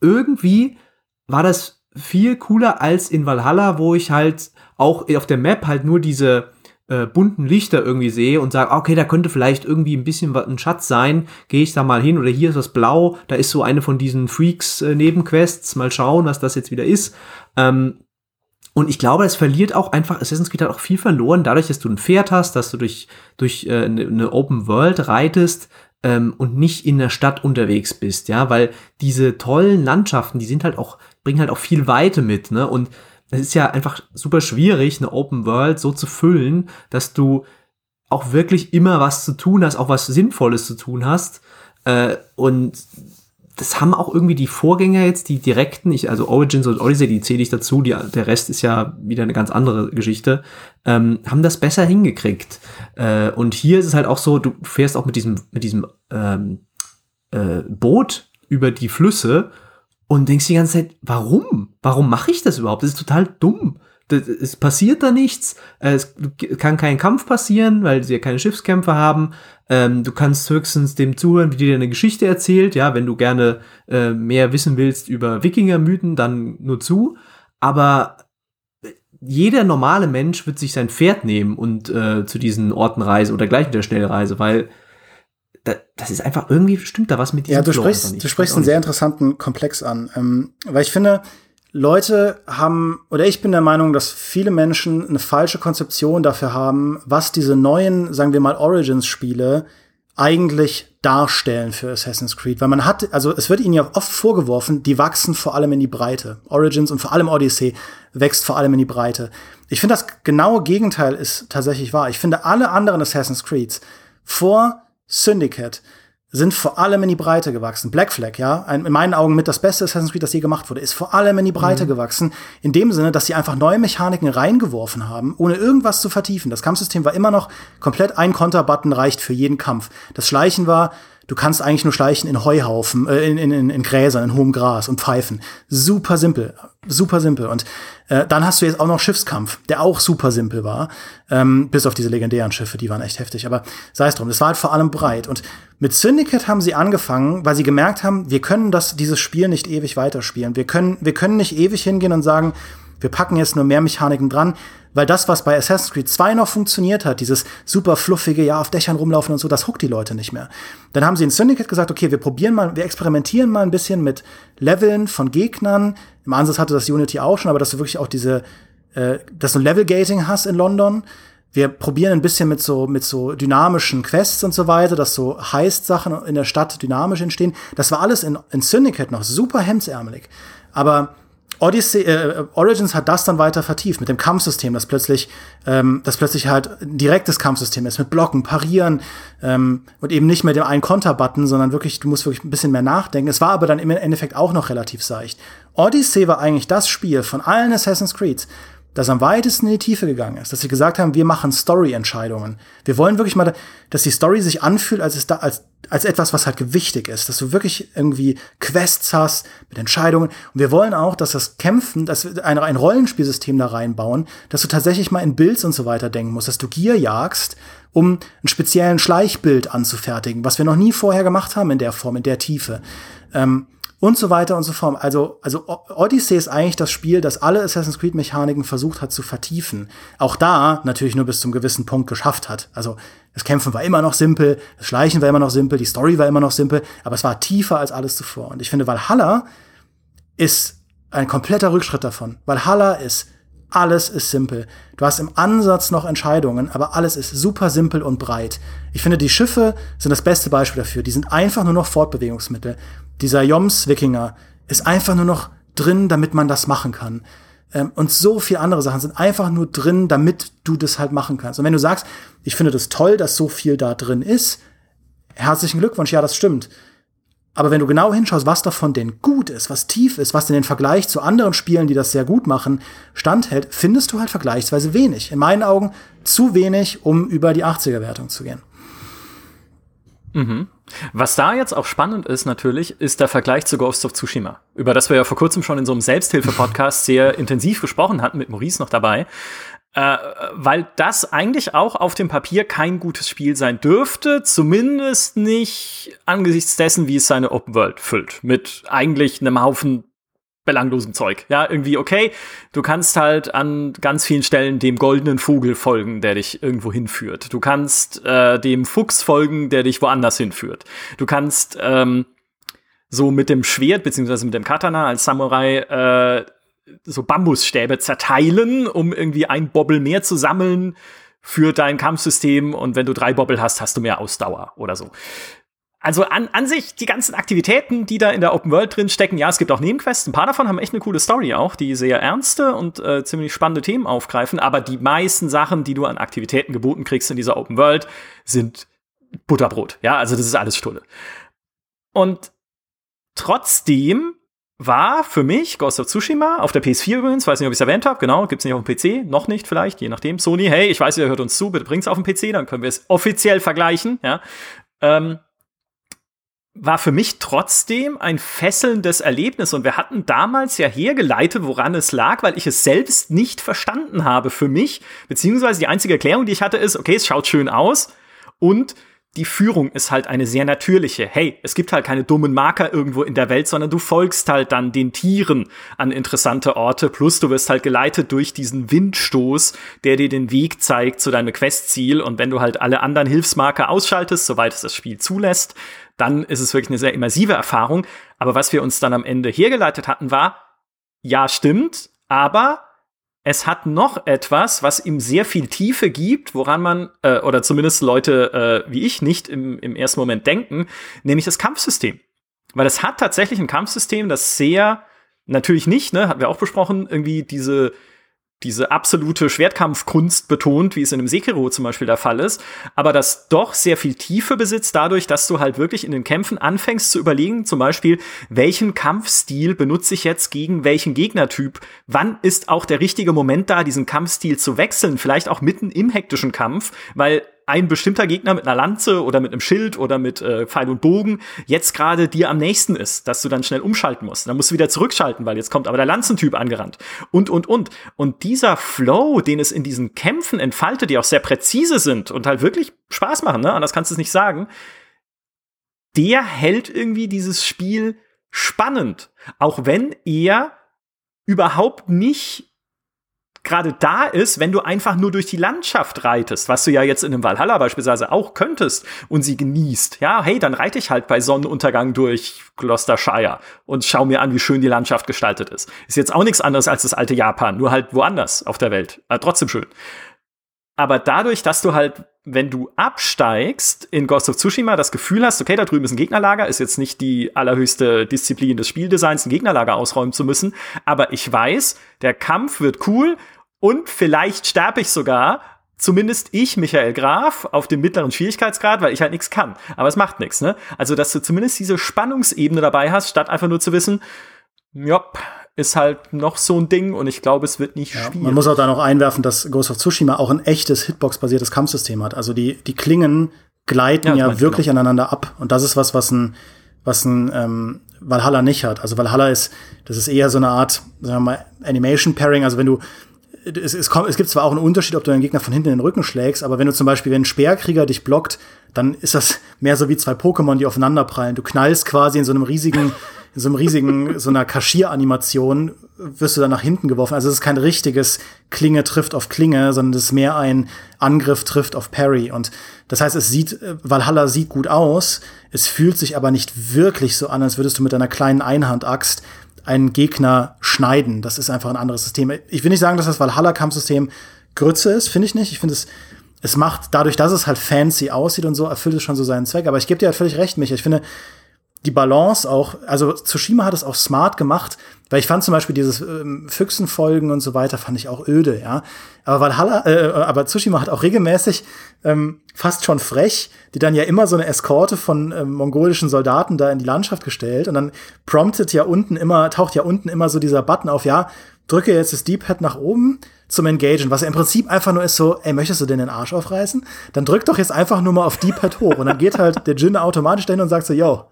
irgendwie war das viel cooler als in Valhalla, wo ich halt auch auf der Map halt nur diese äh, bunten Lichter irgendwie sehe und sage, okay, da könnte vielleicht irgendwie ein bisschen was, ein Schatz sein, gehe ich da mal hin oder hier ist was blau, da ist so eine von diesen Freaks äh, mal schauen, was das jetzt wieder ist. Ähm, und ich glaube, es verliert auch einfach, Assassin's Creed hat auch viel verloren, dadurch, dass du ein Pferd hast, dass du durch, durch äh, eine, eine Open World reitest ähm, und nicht in der Stadt unterwegs bist, ja, weil diese tollen Landschaften, die sind halt auch, bringen halt auch viel Weite mit, ne? Und es ist ja einfach super schwierig, eine Open World so zu füllen, dass du auch wirklich immer was zu tun hast, auch was Sinnvolles zu tun hast. Äh, und das haben auch irgendwie die Vorgänger jetzt, die direkten, ich, also Origins und Odyssey, die zähle ich dazu, die, der Rest ist ja wieder eine ganz andere Geschichte, ähm, haben das besser hingekriegt. Äh, und hier ist es halt auch so, du fährst auch mit diesem, mit diesem ähm, äh, Boot über die Flüsse und denkst die ganze Zeit, warum? Warum mache ich das überhaupt? Das ist total dumm. Es passiert da nichts. Es kann kein Kampf passieren, weil sie ja keine Schiffskämpfe haben. Ähm, du kannst höchstens dem zuhören, wie dir eine Geschichte erzählt. Ja, wenn du gerne äh, mehr wissen willst über Wikingermythen, dann nur zu. Aber jeder normale Mensch wird sich sein Pferd nehmen und äh, zu diesen Orten reisen oder gleich mit der Schnellreise, weil das ist einfach irgendwie stimmt da was mit diesem Ja, du sprichst, du sprichst einen sehr interessanten Komplex an, ähm, weil ich finde, Leute haben, oder ich bin der Meinung, dass viele Menschen eine falsche Konzeption dafür haben, was diese neuen, sagen wir mal, Origins-Spiele eigentlich darstellen für Assassin's Creed. Weil man hat, also es wird ihnen ja oft vorgeworfen, die wachsen vor allem in die Breite. Origins und vor allem Odyssey wächst vor allem in die Breite. Ich finde, das genaue Gegenteil ist tatsächlich wahr. Ich finde, alle anderen Assassin's Creeds vor Syndicate sind vor allem in die Breite gewachsen. Black Flag, ja, ein, in meinen Augen mit das beste Assassin's Creed, das je gemacht wurde, ist vor allem in die Breite mhm. gewachsen. In dem Sinne, dass sie einfach neue Mechaniken reingeworfen haben, ohne irgendwas zu vertiefen. Das Kampfsystem war immer noch komplett ein Konterbutton reicht für jeden Kampf. Das Schleichen war Du kannst eigentlich nur schleichen in Heuhaufen, äh, in, in, in Gräsern, in hohem Gras und Pfeifen. Super simpel, super simpel. Und äh, dann hast du jetzt auch noch Schiffskampf, der auch super simpel war. Ähm, bis auf diese legendären Schiffe, die waren echt heftig. Aber sei es drum, es war halt vor allem breit. Und mit Syndicate haben sie angefangen, weil sie gemerkt haben, wir können das, dieses Spiel nicht ewig weiterspielen. Wir können, wir können nicht ewig hingehen und sagen, wir packen jetzt nur mehr Mechaniken dran, weil das, was bei Assassin's Creed 2 noch funktioniert hat, dieses super fluffige, ja, auf Dächern rumlaufen und so, das huckt die Leute nicht mehr. Dann haben sie in Syndicate gesagt, okay, wir probieren mal, wir experimentieren mal ein bisschen mit Leveln von Gegnern. Im Ansatz hatte das Unity auch schon, aber dass du wirklich auch diese, äh, dass du Level-Gating hast in London. Wir probieren ein bisschen mit so, mit so dynamischen Quests und so weiter, dass so Heist-Sachen in der Stadt dynamisch entstehen. Das war alles in, in Syndicate noch super hemdsärmelig. Aber Odyssey, äh, Origins hat das dann weiter vertieft mit dem Kampfsystem, das plötzlich, ähm, das plötzlich halt ein direktes Kampfsystem ist mit Blocken, Parieren ähm, und eben nicht mehr dem einen Konterbutton, sondern wirklich, du musst wirklich ein bisschen mehr nachdenken. Es war aber dann im Endeffekt auch noch relativ seicht. Odyssey war eigentlich das Spiel von allen Assassin's Creeds, das am weitesten in die Tiefe gegangen ist, dass sie gesagt haben, wir machen Story-Entscheidungen. Wir wollen wirklich mal, dass die Story sich anfühlt, als, es da, als, als etwas, was halt gewichtig ist, dass du wirklich irgendwie Quests hast mit Entscheidungen. Und wir wollen auch, dass das Kämpfen, dass wir ein, ein Rollenspielsystem da reinbauen, dass du tatsächlich mal in Builds und so weiter denken musst, dass du Gier jagst, um einen speziellen Schleichbild anzufertigen, was wir noch nie vorher gemacht haben in der Form, in der Tiefe. Ähm, und so weiter und so fort. Also, also Odyssey ist eigentlich das Spiel, das alle Assassin's Creed Mechaniken versucht hat zu vertiefen. Auch da natürlich nur bis zum gewissen Punkt geschafft hat. Also, das Kämpfen war immer noch simpel, das Schleichen war immer noch simpel, die Story war immer noch simpel, aber es war tiefer als alles zuvor. Und ich finde, Valhalla ist ein kompletter Rückschritt davon. Valhalla ist alles ist simpel. Du hast im Ansatz noch Entscheidungen, aber alles ist super simpel und breit. Ich finde, die Schiffe sind das beste Beispiel dafür. Die sind einfach nur noch Fortbewegungsmittel. Dieser Joms-Wikinger ist einfach nur noch drin, damit man das machen kann. Ähm, und so viele andere Sachen sind einfach nur drin, damit du das halt machen kannst. Und wenn du sagst, ich finde das toll, dass so viel da drin ist, herzlichen Glückwunsch, ja, das stimmt. Aber wenn du genau hinschaust, was davon denn gut ist, was tief ist, was in den Vergleich zu anderen Spielen, die das sehr gut machen, standhält, findest du halt vergleichsweise wenig. In meinen Augen zu wenig, um über die 80er-Wertung zu gehen. Mhm. Was da jetzt auch spannend ist natürlich, ist der Vergleich zu Ghost of Tsushima, über das wir ja vor kurzem schon in so einem Selbsthilfe-Podcast sehr intensiv gesprochen hatten, mit Maurice noch dabei. Äh, weil das eigentlich auch auf dem Papier kein gutes Spiel sein dürfte, zumindest nicht angesichts dessen, wie es seine Open World füllt, mit eigentlich einem Haufen belanglosem Zeug. Ja, irgendwie okay, du kannst halt an ganz vielen Stellen dem goldenen Vogel folgen, der dich irgendwo hinführt. Du kannst äh, dem Fuchs folgen, der dich woanders hinführt. Du kannst ähm, so mit dem Schwert beziehungsweise mit dem Katana als Samurai äh, so Bambusstäbe zerteilen, um irgendwie ein Bobbel mehr zu sammeln für dein Kampfsystem. Und wenn du drei Bobbel hast, hast du mehr Ausdauer oder so. Also an, an sich die ganzen Aktivitäten, die da in der Open World drin stecken, ja, es gibt auch Nebenquests. Ein paar davon haben echt eine coole Story auch, die sehr ernste und äh, ziemlich spannende Themen aufgreifen. Aber die meisten Sachen, die du an Aktivitäten geboten kriegst in dieser Open World, sind Butterbrot. Ja, also das ist alles Stulle. Und trotzdem war für mich Ghost of Tsushima auf der PS4 übrigens, weiß nicht, ob ich es erwähnt habe, genau, gibt's nicht auf dem PC, noch nicht vielleicht, je nachdem. Sony, hey, ich weiß, ihr hört uns zu, bitte bringt's auf den PC, dann können wir es offiziell vergleichen, ja. Ähm, war für mich trotzdem ein fesselndes Erlebnis. Und wir hatten damals ja hergeleitet, woran es lag, weil ich es selbst nicht verstanden habe für mich, beziehungsweise die einzige Erklärung, die ich hatte, ist, okay, es schaut schön aus. Und die Führung ist halt eine sehr natürliche. Hey, es gibt halt keine dummen Marker irgendwo in der Welt, sondern du folgst halt dann den Tieren an interessante Orte. Plus du wirst halt geleitet durch diesen Windstoß, der dir den Weg zeigt zu deinem Questziel. Und wenn du halt alle anderen Hilfsmarker ausschaltest, soweit es das Spiel zulässt, dann ist es wirklich eine sehr immersive Erfahrung. Aber was wir uns dann am Ende hergeleitet hatten, war, ja, stimmt, aber es hat noch etwas, was ihm sehr viel Tiefe gibt, woran man, äh, oder zumindest Leute äh, wie ich nicht im, im ersten Moment denken, nämlich das Kampfsystem. Weil es hat tatsächlich ein Kampfsystem, das sehr, natürlich nicht, ne, hatten wir auch besprochen, irgendwie diese diese absolute Schwertkampfkunst betont, wie es in einem Sekiro zum Beispiel der Fall ist, aber das doch sehr viel Tiefe besitzt, dadurch, dass du halt wirklich in den Kämpfen anfängst zu überlegen, zum Beispiel, welchen Kampfstil benutze ich jetzt gegen welchen Gegnertyp? Wann ist auch der richtige Moment da, diesen Kampfstil zu wechseln? Vielleicht auch mitten im hektischen Kampf, weil ein bestimmter Gegner mit einer Lanze oder mit einem Schild oder mit äh, Pfeil und Bogen jetzt gerade dir am nächsten ist, dass du dann schnell umschalten musst. Dann musst du wieder zurückschalten, weil jetzt kommt aber der Lanzentyp angerannt. Und, und, und. Und dieser Flow, den es in diesen Kämpfen entfaltet, die auch sehr präzise sind und halt wirklich Spaß machen, ne? anders kannst du es nicht sagen, der hält irgendwie dieses Spiel spannend. Auch wenn er überhaupt nicht gerade da ist, wenn du einfach nur durch die Landschaft reitest, was du ja jetzt in einem Valhalla beispielsweise auch könntest und sie genießt. Ja, hey, dann reite ich halt bei Sonnenuntergang durch Gloucestershire und schau mir an, wie schön die Landschaft gestaltet ist. Ist jetzt auch nichts anderes als das alte Japan, nur halt woanders auf der Welt. Aber trotzdem schön. Aber dadurch, dass du halt, wenn du absteigst in Ghost of Tsushima, das Gefühl hast, okay, da drüben ist ein Gegnerlager, ist jetzt nicht die allerhöchste Disziplin des Spieldesigns, ein Gegnerlager ausräumen zu müssen, aber ich weiß, der Kampf wird cool und vielleicht sterbe ich sogar, zumindest ich, Michael Graf, auf dem mittleren Schwierigkeitsgrad, weil ich halt nichts kann. Aber es macht nichts, ne? Also, dass du zumindest diese Spannungsebene dabei hast, statt einfach nur zu wissen, jopp, ist halt noch so ein Ding und ich glaube, es wird nicht ja, spielen. Man muss auch da noch einwerfen, dass Ghost of Tsushima auch ein echtes Hitbox-basiertes Kampfsystem hat. Also die, die Klingen gleiten ja, ja wirklich genau. aneinander ab. Und das ist was, was ein, was ein ähm, Valhalla nicht hat. Also Valhalla ist, das ist eher so eine Art, sagen wir mal, Animation Pairing. Also wenn du es, es, kommt, es gibt zwar auch einen Unterschied, ob du deinen Gegner von hinten in den Rücken schlägst, aber wenn du zum Beispiel, wenn ein Speerkrieger dich blockt, dann ist das mehr so wie zwei Pokémon, die aufeinander prallen. Du knallst quasi in so einem riesigen, in so einem riesigen, so einer Kaschieranimation, wirst du dann nach hinten geworfen. Also es ist kein richtiges Klinge trifft auf Klinge, sondern es ist mehr ein Angriff trifft auf Parry. Und das heißt, es sieht, Valhalla sieht gut aus, es fühlt sich aber nicht wirklich so an, als würdest du mit einer kleinen Einhandaxt einen Gegner schneiden. Das ist einfach ein anderes System. Ich will nicht sagen, dass das Valhalla-Kampfsystem Grütze ist, finde ich nicht. Ich finde es, es macht, dadurch, dass es halt fancy aussieht und so, erfüllt es schon so seinen Zweck. Aber ich gebe dir halt völlig recht, Micha. Ich finde, die Balance auch, also Tsushima hat es auch smart gemacht, weil ich fand zum Beispiel dieses ähm, Füchsenfolgen und so weiter, fand ich auch öde, ja. Aber Valhalla, äh, aber Tsushima hat auch regelmäßig ähm, fast schon frech, die dann ja immer so eine Eskorte von ähm, mongolischen Soldaten da in die Landschaft gestellt und dann promptet ja unten immer, taucht ja unten immer so dieser Button auf, ja, drücke jetzt das D-Pad nach oben zum Engagen, was ja im Prinzip einfach nur ist so, ey, möchtest du denn den Arsch aufreißen? Dann drück doch jetzt einfach nur mal auf D-Pad hoch und dann geht halt der Jin automatisch dahin und sagt so, yo,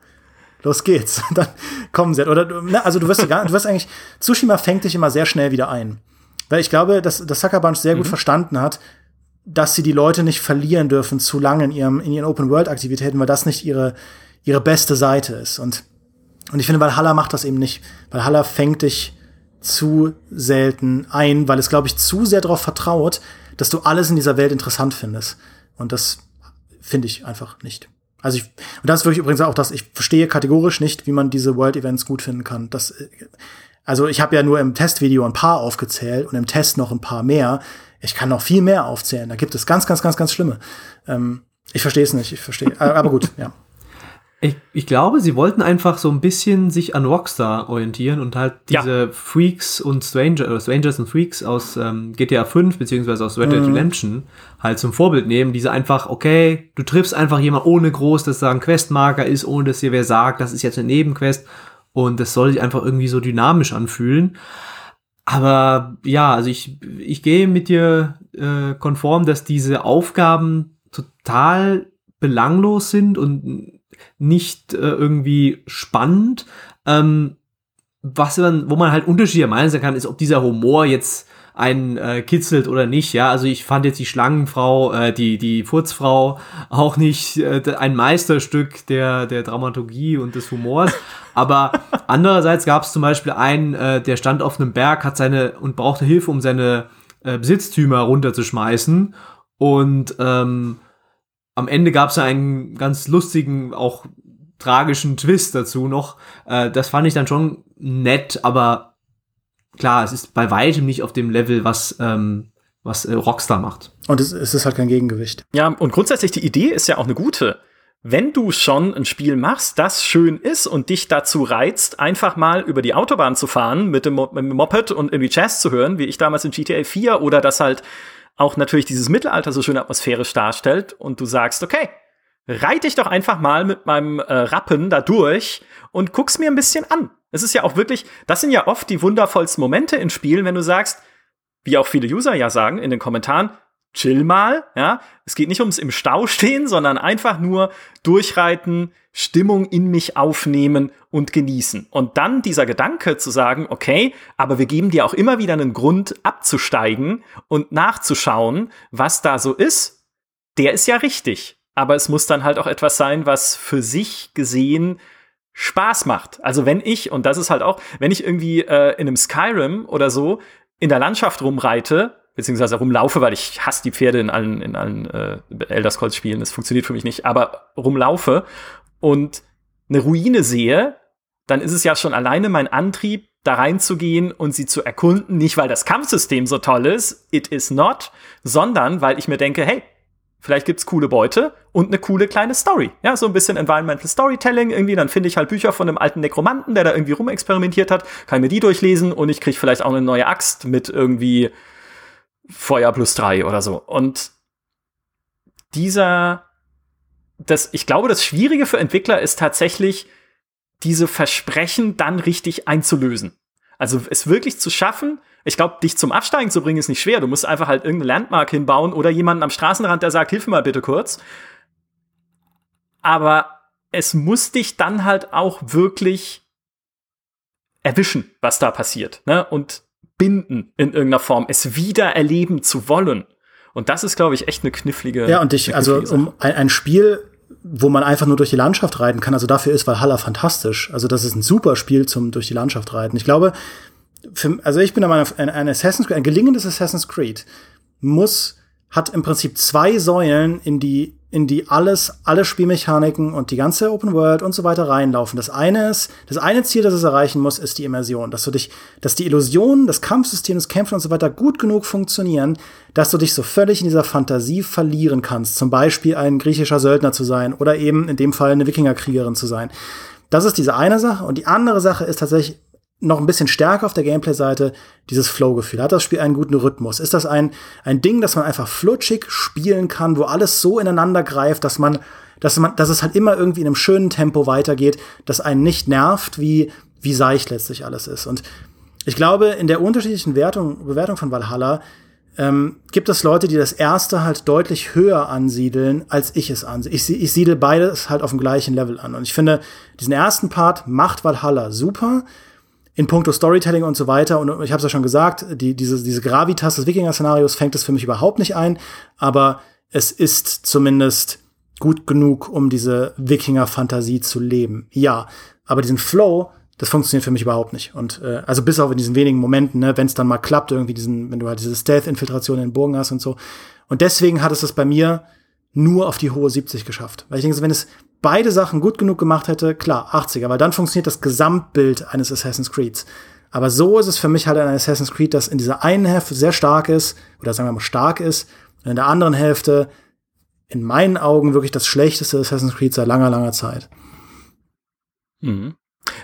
los geht's. Dann kommen sie. Oder, ne, also du wirst, gar, du wirst eigentlich, Tsushima fängt dich immer sehr schnell wieder ein. Weil ich glaube, dass, dass Sucker Bunch sehr mhm. gut verstanden hat, dass sie die Leute nicht verlieren dürfen zu lange in, ihrem, in ihren Open-World-Aktivitäten, weil das nicht ihre, ihre beste Seite ist. Und, und ich finde, Valhalla macht das eben nicht. Valhalla fängt dich zu selten ein, weil es, glaube ich, zu sehr darauf vertraut, dass du alles in dieser Welt interessant findest. Und das finde ich einfach nicht. Also ich, und das ist wirklich übrigens auch das, ich verstehe kategorisch nicht, wie man diese World Events gut finden kann. Das, also ich habe ja nur im Testvideo ein paar aufgezählt und im Test noch ein paar mehr. Ich kann noch viel mehr aufzählen. Da gibt es ganz, ganz, ganz, ganz schlimme. Ähm, ich verstehe es nicht, ich verstehe. Aber gut, ja. Ich, ich glaube, sie wollten einfach so ein bisschen sich an Rockstar orientieren und halt diese ja. Freaks und Stranger, oder Strangers und Freaks aus ähm, GTA 5 beziehungsweise aus Red Dead mhm. Redemption halt zum Vorbild nehmen. Diese einfach, okay, du triffst einfach jemand ohne groß, dass da ein Questmarker ist, ohne dass dir wer sagt, das ist jetzt eine Nebenquest und das soll sich einfach irgendwie so dynamisch anfühlen. Aber ja, also ich, ich gehe mit dir äh, konform, dass diese Aufgaben total belanglos sind und nicht äh, irgendwie spannend. Ähm, was man, wo man halt Unterschiede meinen kann, ist, ob dieser Humor jetzt einen äh, kitzelt oder nicht. Ja, also ich fand jetzt die Schlangenfrau, äh, die die Furzfrau auch nicht äh, ein Meisterstück der der Dramaturgie und des Humors. Aber andererseits gab es zum Beispiel einen, äh, der stand auf einem Berg, hat seine und brauchte Hilfe, um seine äh, Besitztümer runterzuschmeißen und ähm, am Ende gab es einen ganz lustigen, auch tragischen Twist dazu noch. Äh, das fand ich dann schon nett, aber klar, es ist bei weitem nicht auf dem Level, was, ähm, was äh, Rockstar macht. Und es, es ist halt kein Gegengewicht. Ja, und grundsätzlich die Idee ist ja auch eine gute. wenn du schon ein Spiel machst, das schön ist und dich dazu reizt, einfach mal über die Autobahn zu fahren mit dem, mit dem Moped und irgendwie Jazz zu hören, wie ich damals in GTA 4 oder das halt auch natürlich dieses Mittelalter so schön atmosphärisch darstellt und du sagst, okay, reite ich doch einfach mal mit meinem äh, Rappen da durch und guck's mir ein bisschen an. Es ist ja auch wirklich, das sind ja oft die wundervollsten Momente in Spielen, wenn du sagst, wie auch viele User ja sagen in den Kommentaren, chill mal, ja. Es geht nicht ums im Stau stehen, sondern einfach nur durchreiten, Stimmung in mich aufnehmen und genießen. Und dann dieser Gedanke zu sagen, okay, aber wir geben dir auch immer wieder einen Grund abzusteigen und nachzuschauen, was da so ist, der ist ja richtig. Aber es muss dann halt auch etwas sein, was für sich gesehen Spaß macht. Also wenn ich, und das ist halt auch, wenn ich irgendwie äh, in einem Skyrim oder so in der Landschaft rumreite, beziehungsweise rumlaufe, weil ich hasse die Pferde in allen, in allen äh, Elder Scrolls Spielen, das funktioniert für mich nicht, aber rumlaufe und eine Ruine sehe, dann ist es ja schon alleine mein Antrieb, da reinzugehen und sie zu erkunden, nicht weil das Kampfsystem so toll ist, it is not, sondern weil ich mir denke, hey, vielleicht gibt's coole Beute und eine coole kleine Story. Ja, so ein bisschen Environmental Storytelling irgendwie, dann finde ich halt Bücher von einem alten Nekromanten, der da irgendwie rumexperimentiert hat, kann mir die durchlesen und ich krieg vielleicht auch eine neue Axt mit irgendwie Feuer plus drei oder so. Und dieser das, ich glaube, das Schwierige für Entwickler ist tatsächlich, diese Versprechen dann richtig einzulösen. Also es wirklich zu schaffen, ich glaube, dich zum Absteigen zu bringen, ist nicht schwer. Du musst einfach halt irgendeine Landmark hinbauen oder jemanden am Straßenrand, der sagt, hilf mir mal bitte kurz. Aber es muss dich dann halt auch wirklich erwischen, was da passiert. Ne? Und binden in irgendeiner Form, es wieder erleben zu wollen. Und das ist, glaube ich, echt eine knifflige. Ja, und ich, also um ein, ein Spiel wo man einfach nur durch die Landschaft reiten kann. Also dafür ist Valhalla fantastisch. Also das ist ein super Spiel zum durch die Landschaft reiten. Ich glaube, für, also ich bin der Meinung, ein, ein Assassin's Creed, ein gelingendes Assassin's Creed muss hat im Prinzip zwei Säulen, in die, in die alles, alle Spielmechaniken und die ganze Open World und so weiter reinlaufen. Das eine ist, das eine Ziel, das es erreichen muss, ist die Immersion. Dass du dich, dass die Illusionen, das Kampfsystem, das Kämpfen und so weiter gut genug funktionieren, dass du dich so völlig in dieser Fantasie verlieren kannst. Zum Beispiel ein griechischer Söldner zu sein oder eben in dem Fall eine Wikingerkriegerin zu sein. Das ist diese eine Sache. Und die andere Sache ist tatsächlich noch ein bisschen stärker auf der Gameplay-Seite dieses Flow-Gefühl. Hat das Spiel einen guten Rhythmus? Ist das ein, ein Ding, das man einfach flutschig spielen kann, wo alles so ineinander greift, dass man, dass man, dass es halt immer irgendwie in einem schönen Tempo weitergeht, das einen nicht nervt, wie, wie seicht letztlich alles ist. Und ich glaube, in der unterschiedlichen Wertung, Bewertung von Valhalla ähm, gibt es Leute, die das erste halt deutlich höher ansiedeln, als ich es ansehe. Ich, ich siedel beides halt auf dem gleichen Level an. Und ich finde, diesen ersten Part macht Valhalla super in puncto Storytelling und so weiter, und ich habe es ja schon gesagt, die, diese, diese Gravitas des Wikinger-Szenarios fängt es für mich überhaupt nicht ein, aber es ist zumindest gut genug, um diese Wikinger-Fantasie zu leben. Ja, aber diesen Flow, das funktioniert für mich überhaupt nicht. Und äh, also bis auf in diesen wenigen Momenten, ne, wenn es dann mal klappt, irgendwie diesen, wenn du halt diese Stealth-Infiltration in den Burgen hast und so. Und deswegen hat es das bei mir nur auf die hohe 70 geschafft. Weil ich denke, wenn es beide Sachen gut genug gemacht hätte, klar, 80er, weil dann funktioniert das Gesamtbild eines Assassin's Creeds. Aber so ist es für mich halt ein Assassin's Creed, das in dieser einen Hälfte sehr stark ist, oder sagen wir mal stark ist, und in der anderen Hälfte in meinen Augen wirklich das schlechteste Assassin's Creed seit langer, langer Zeit. Mhm.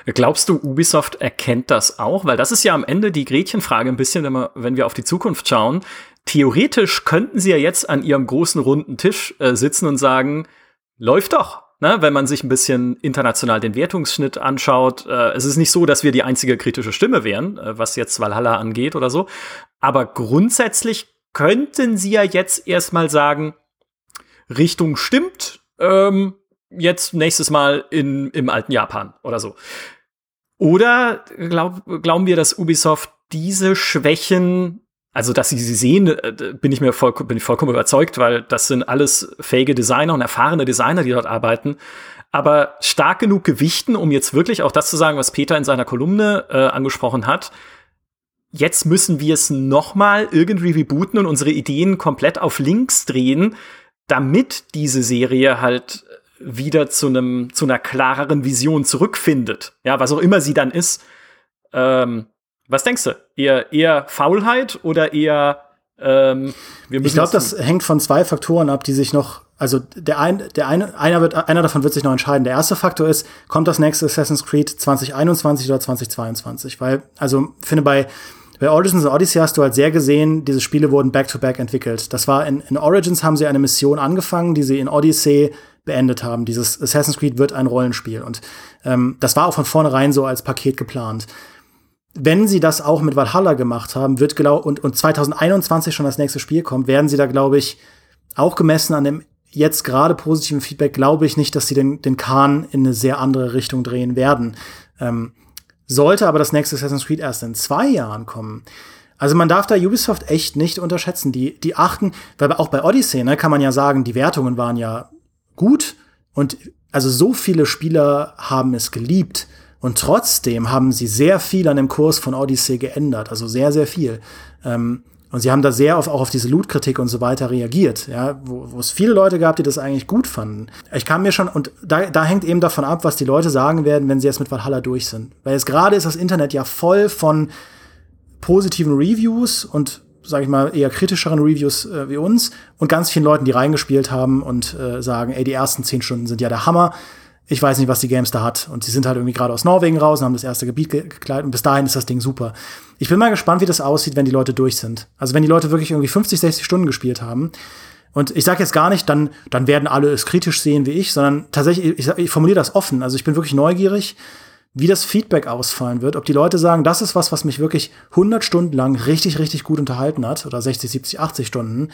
Glaubst du, Ubisoft erkennt das auch? Weil das ist ja am Ende die Gretchenfrage ein bisschen, wenn wir, auf die Zukunft schauen. Theoretisch könnten sie ja jetzt an ihrem großen runden Tisch äh, sitzen und sagen, läuft doch ne, wenn man sich ein bisschen international den Wertungsschnitt anschaut. Äh, es ist nicht so, dass wir die einzige kritische Stimme wären, äh, was jetzt Valhalla angeht oder so. Aber grundsätzlich könnten sie ja jetzt erstmal sagen, Richtung stimmt, ähm, jetzt nächstes Mal in, im alten Japan oder so. Oder glaub, glauben wir, dass Ubisoft diese Schwächen also, dass sie sie sehen, äh, bin ich mir voll, bin ich vollkommen überzeugt, weil das sind alles fähige Designer und erfahrene Designer, die dort arbeiten. Aber stark genug gewichten, um jetzt wirklich auch das zu sagen, was Peter in seiner Kolumne äh, angesprochen hat. Jetzt müssen wir es noch mal irgendwie rebooten und unsere Ideen komplett auf links drehen, damit diese Serie halt wieder zu einem zu einer klareren Vision zurückfindet. Ja, was auch immer sie dann ist. Ähm, was denkst du? Eher, eher Faulheit oder eher ähm, wir müssen Ich glaube, das hängt von zwei Faktoren ab, die sich noch Also der ein, der eine, einer wird, einer davon wird sich noch entscheiden. Der erste Faktor ist, kommt das nächste Assassin's Creed 2021 oder 2022? Weil, also finde bei bei Origins und Odyssey hast du halt sehr gesehen, diese Spiele wurden back-to-back -back entwickelt. Das war in, in Origins haben sie eine Mission angefangen, die sie in Odyssey beendet haben. Dieses Assassin's Creed wird ein Rollenspiel. Und ähm, das war auch von vornherein so als Paket geplant. Wenn sie das auch mit Valhalla gemacht haben, wird genau und, und 2021 schon das nächste Spiel kommt, werden sie da, glaube ich, auch gemessen an dem jetzt gerade positiven Feedback, glaube ich nicht, dass sie den, den Kahn in eine sehr andere Richtung drehen werden. Ähm, sollte aber das nächste Assassin's Creed erst in zwei Jahren kommen. Also man darf da Ubisoft echt nicht unterschätzen. Die, die achten, weil auch bei Odyssey, ne, kann man ja sagen, die Wertungen waren ja gut und also so viele Spieler haben es geliebt. Und trotzdem haben sie sehr viel an dem Kurs von Odyssey geändert, also sehr, sehr viel. Ähm, und sie haben da sehr auf, auch auf diese Loot-Kritik und so weiter reagiert, ja, wo, wo es viele Leute gab, die das eigentlich gut fanden. Ich kam mir schon, und da, da hängt eben davon ab, was die Leute sagen werden, wenn sie jetzt mit Valhalla durch sind. Weil jetzt gerade ist das Internet ja voll von positiven Reviews und sage ich mal, eher kritischeren Reviews äh, wie uns und ganz vielen Leuten, die reingespielt haben und äh, sagen, ey, die ersten zehn Stunden sind ja der Hammer. Ich weiß nicht, was die Games da hat. Und sie sind halt irgendwie gerade aus Norwegen raus und haben das erste Gebiet gekleidet und bis dahin ist das Ding super. Ich bin mal gespannt, wie das aussieht, wenn die Leute durch sind. Also wenn die Leute wirklich irgendwie 50, 60 Stunden gespielt haben. Und ich sage jetzt gar nicht, dann, dann werden alle es kritisch sehen wie ich, sondern tatsächlich, ich, ich formuliere das offen. Also ich bin wirklich neugierig wie das Feedback ausfallen wird, ob die Leute sagen, das ist was, was mich wirklich 100 Stunden lang richtig, richtig gut unterhalten hat oder 60, 70, 80 Stunden,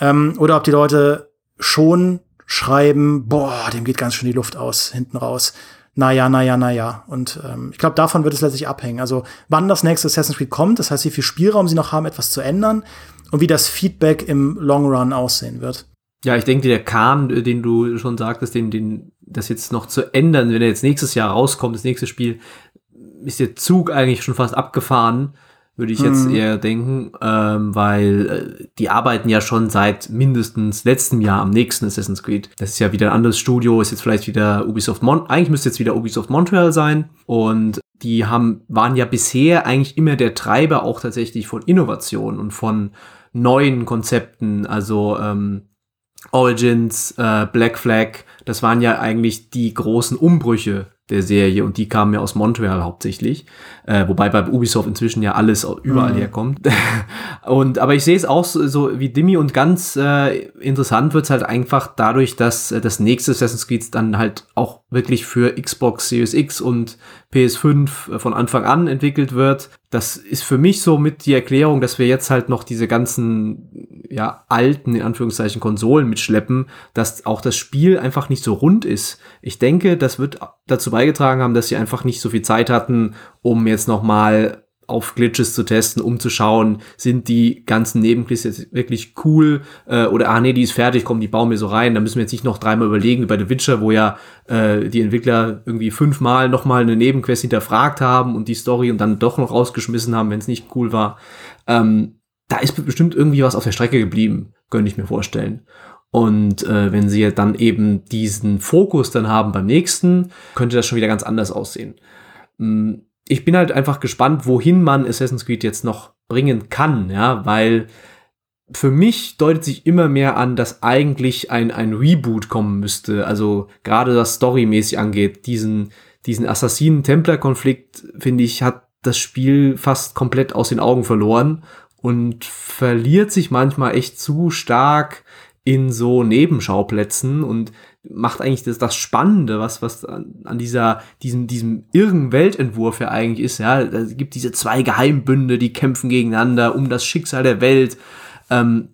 ähm, oder ob die Leute schon schreiben, boah, dem geht ganz schön die Luft aus, hinten raus. Naja, naja, naja. Und ähm, ich glaube, davon wird es letztlich abhängen. Also wann das nächste Assassin's Creed kommt, das heißt, wie viel Spielraum sie noch haben, etwas zu ändern und wie das Feedback im Long Run aussehen wird. Ja, ich denke, der Kahn, äh, den du schon sagtest, den, den, das jetzt noch zu ändern, wenn er jetzt nächstes Jahr rauskommt, das nächste Spiel, ist der Zug eigentlich schon fast abgefahren, würde ich jetzt mhm. eher denken, ähm, weil äh, die arbeiten ja schon seit mindestens letztem Jahr am nächsten Assassin's Creed. Das ist ja wieder ein anderes Studio, ist jetzt vielleicht wieder Ubisoft Mon eigentlich müsste jetzt wieder Ubisoft Montreal sein und die haben waren ja bisher eigentlich immer der Treiber auch tatsächlich von Innovation und von neuen Konzepten, also ähm, Origins, äh, Black Flag, das waren ja eigentlich die großen Umbrüche der Serie und die kamen ja aus Montreal hauptsächlich, äh, wobei bei Ubisoft inzwischen ja alles überall mhm. herkommt. und aber ich sehe es auch so, so wie Dimi und ganz äh, interessant wird's halt einfach dadurch, dass äh, das nächste Assassin's Creed dann halt auch wirklich für Xbox Series X und PS5 äh, von Anfang an entwickelt wird. Das ist für mich so mit die Erklärung, dass wir jetzt halt noch diese ganzen ja alten in Anführungszeichen Konsolen mitschleppen, dass auch das Spiel einfach nicht so rund ist. Ich denke, das wird dazu beigetragen haben, dass sie einfach nicht so viel Zeit hatten, um jetzt noch mal auf Glitches zu testen, um zu schauen, sind die ganzen Nebenquests jetzt wirklich cool äh, oder ah nee, die ist fertig, komm, die bauen wir so rein. Da müssen wir jetzt nicht noch dreimal überlegen wie bei The Witcher, wo ja äh, die Entwickler irgendwie fünfmal nochmal eine Nebenquest hinterfragt haben und die Story und dann doch noch rausgeschmissen haben, wenn es nicht cool war. Ähm, da ist bestimmt irgendwie was auf der Strecke geblieben, könnte ich mir vorstellen. Und äh, wenn sie dann eben diesen Fokus dann haben beim nächsten, könnte das schon wieder ganz anders aussehen. Mm, ich bin halt einfach gespannt, wohin man Assassin's Creed jetzt noch bringen kann, ja, weil für mich deutet sich immer mehr an, dass eigentlich ein, ein Reboot kommen müsste. Also gerade das storymäßig angeht, diesen, diesen Assassinen-Templer-Konflikt, finde ich, hat das Spiel fast komplett aus den Augen verloren und verliert sich manchmal echt zu stark in so Nebenschauplätzen und macht eigentlich das, das Spannende, was, was an, an dieser, diesem, diesem irren Weltentwurf ja eigentlich ist, ja. Es gibt diese zwei Geheimbünde, die kämpfen gegeneinander um das Schicksal der Welt. Ähm,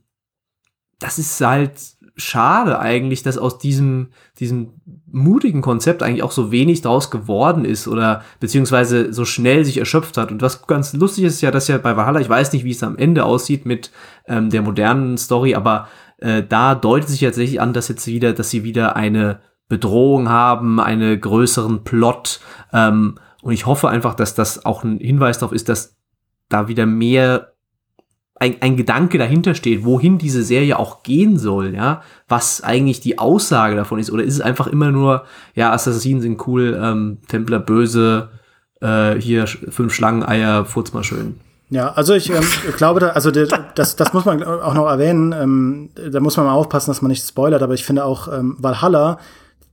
das ist halt schade eigentlich, dass aus diesem, diesem mutigen Konzept eigentlich auch so wenig draus geworden ist oder beziehungsweise so schnell sich erschöpft hat. Und was ganz lustig ist, ist ja, dass ja bei Valhalla, ich weiß nicht, wie es am Ende aussieht mit ähm, der modernen Story, aber äh, da deutet sich tatsächlich an, dass jetzt wieder, dass sie wieder eine Bedrohung haben, einen größeren Plot. Ähm, und ich hoffe einfach, dass das auch ein Hinweis darauf ist, dass da wieder mehr ein, ein Gedanke dahinter steht, wohin diese Serie auch gehen soll, ja, was eigentlich die Aussage davon ist, oder ist es einfach immer nur, ja, Assassinen sind cool, ähm, Templer böse, äh, hier fünf Schlangeneier, furz mal schön. Ja, also ich ähm, glaube, da, also das, das muss man auch noch erwähnen. Ähm, da muss man mal aufpassen, dass man nicht spoilert. Aber ich finde auch ähm, Valhalla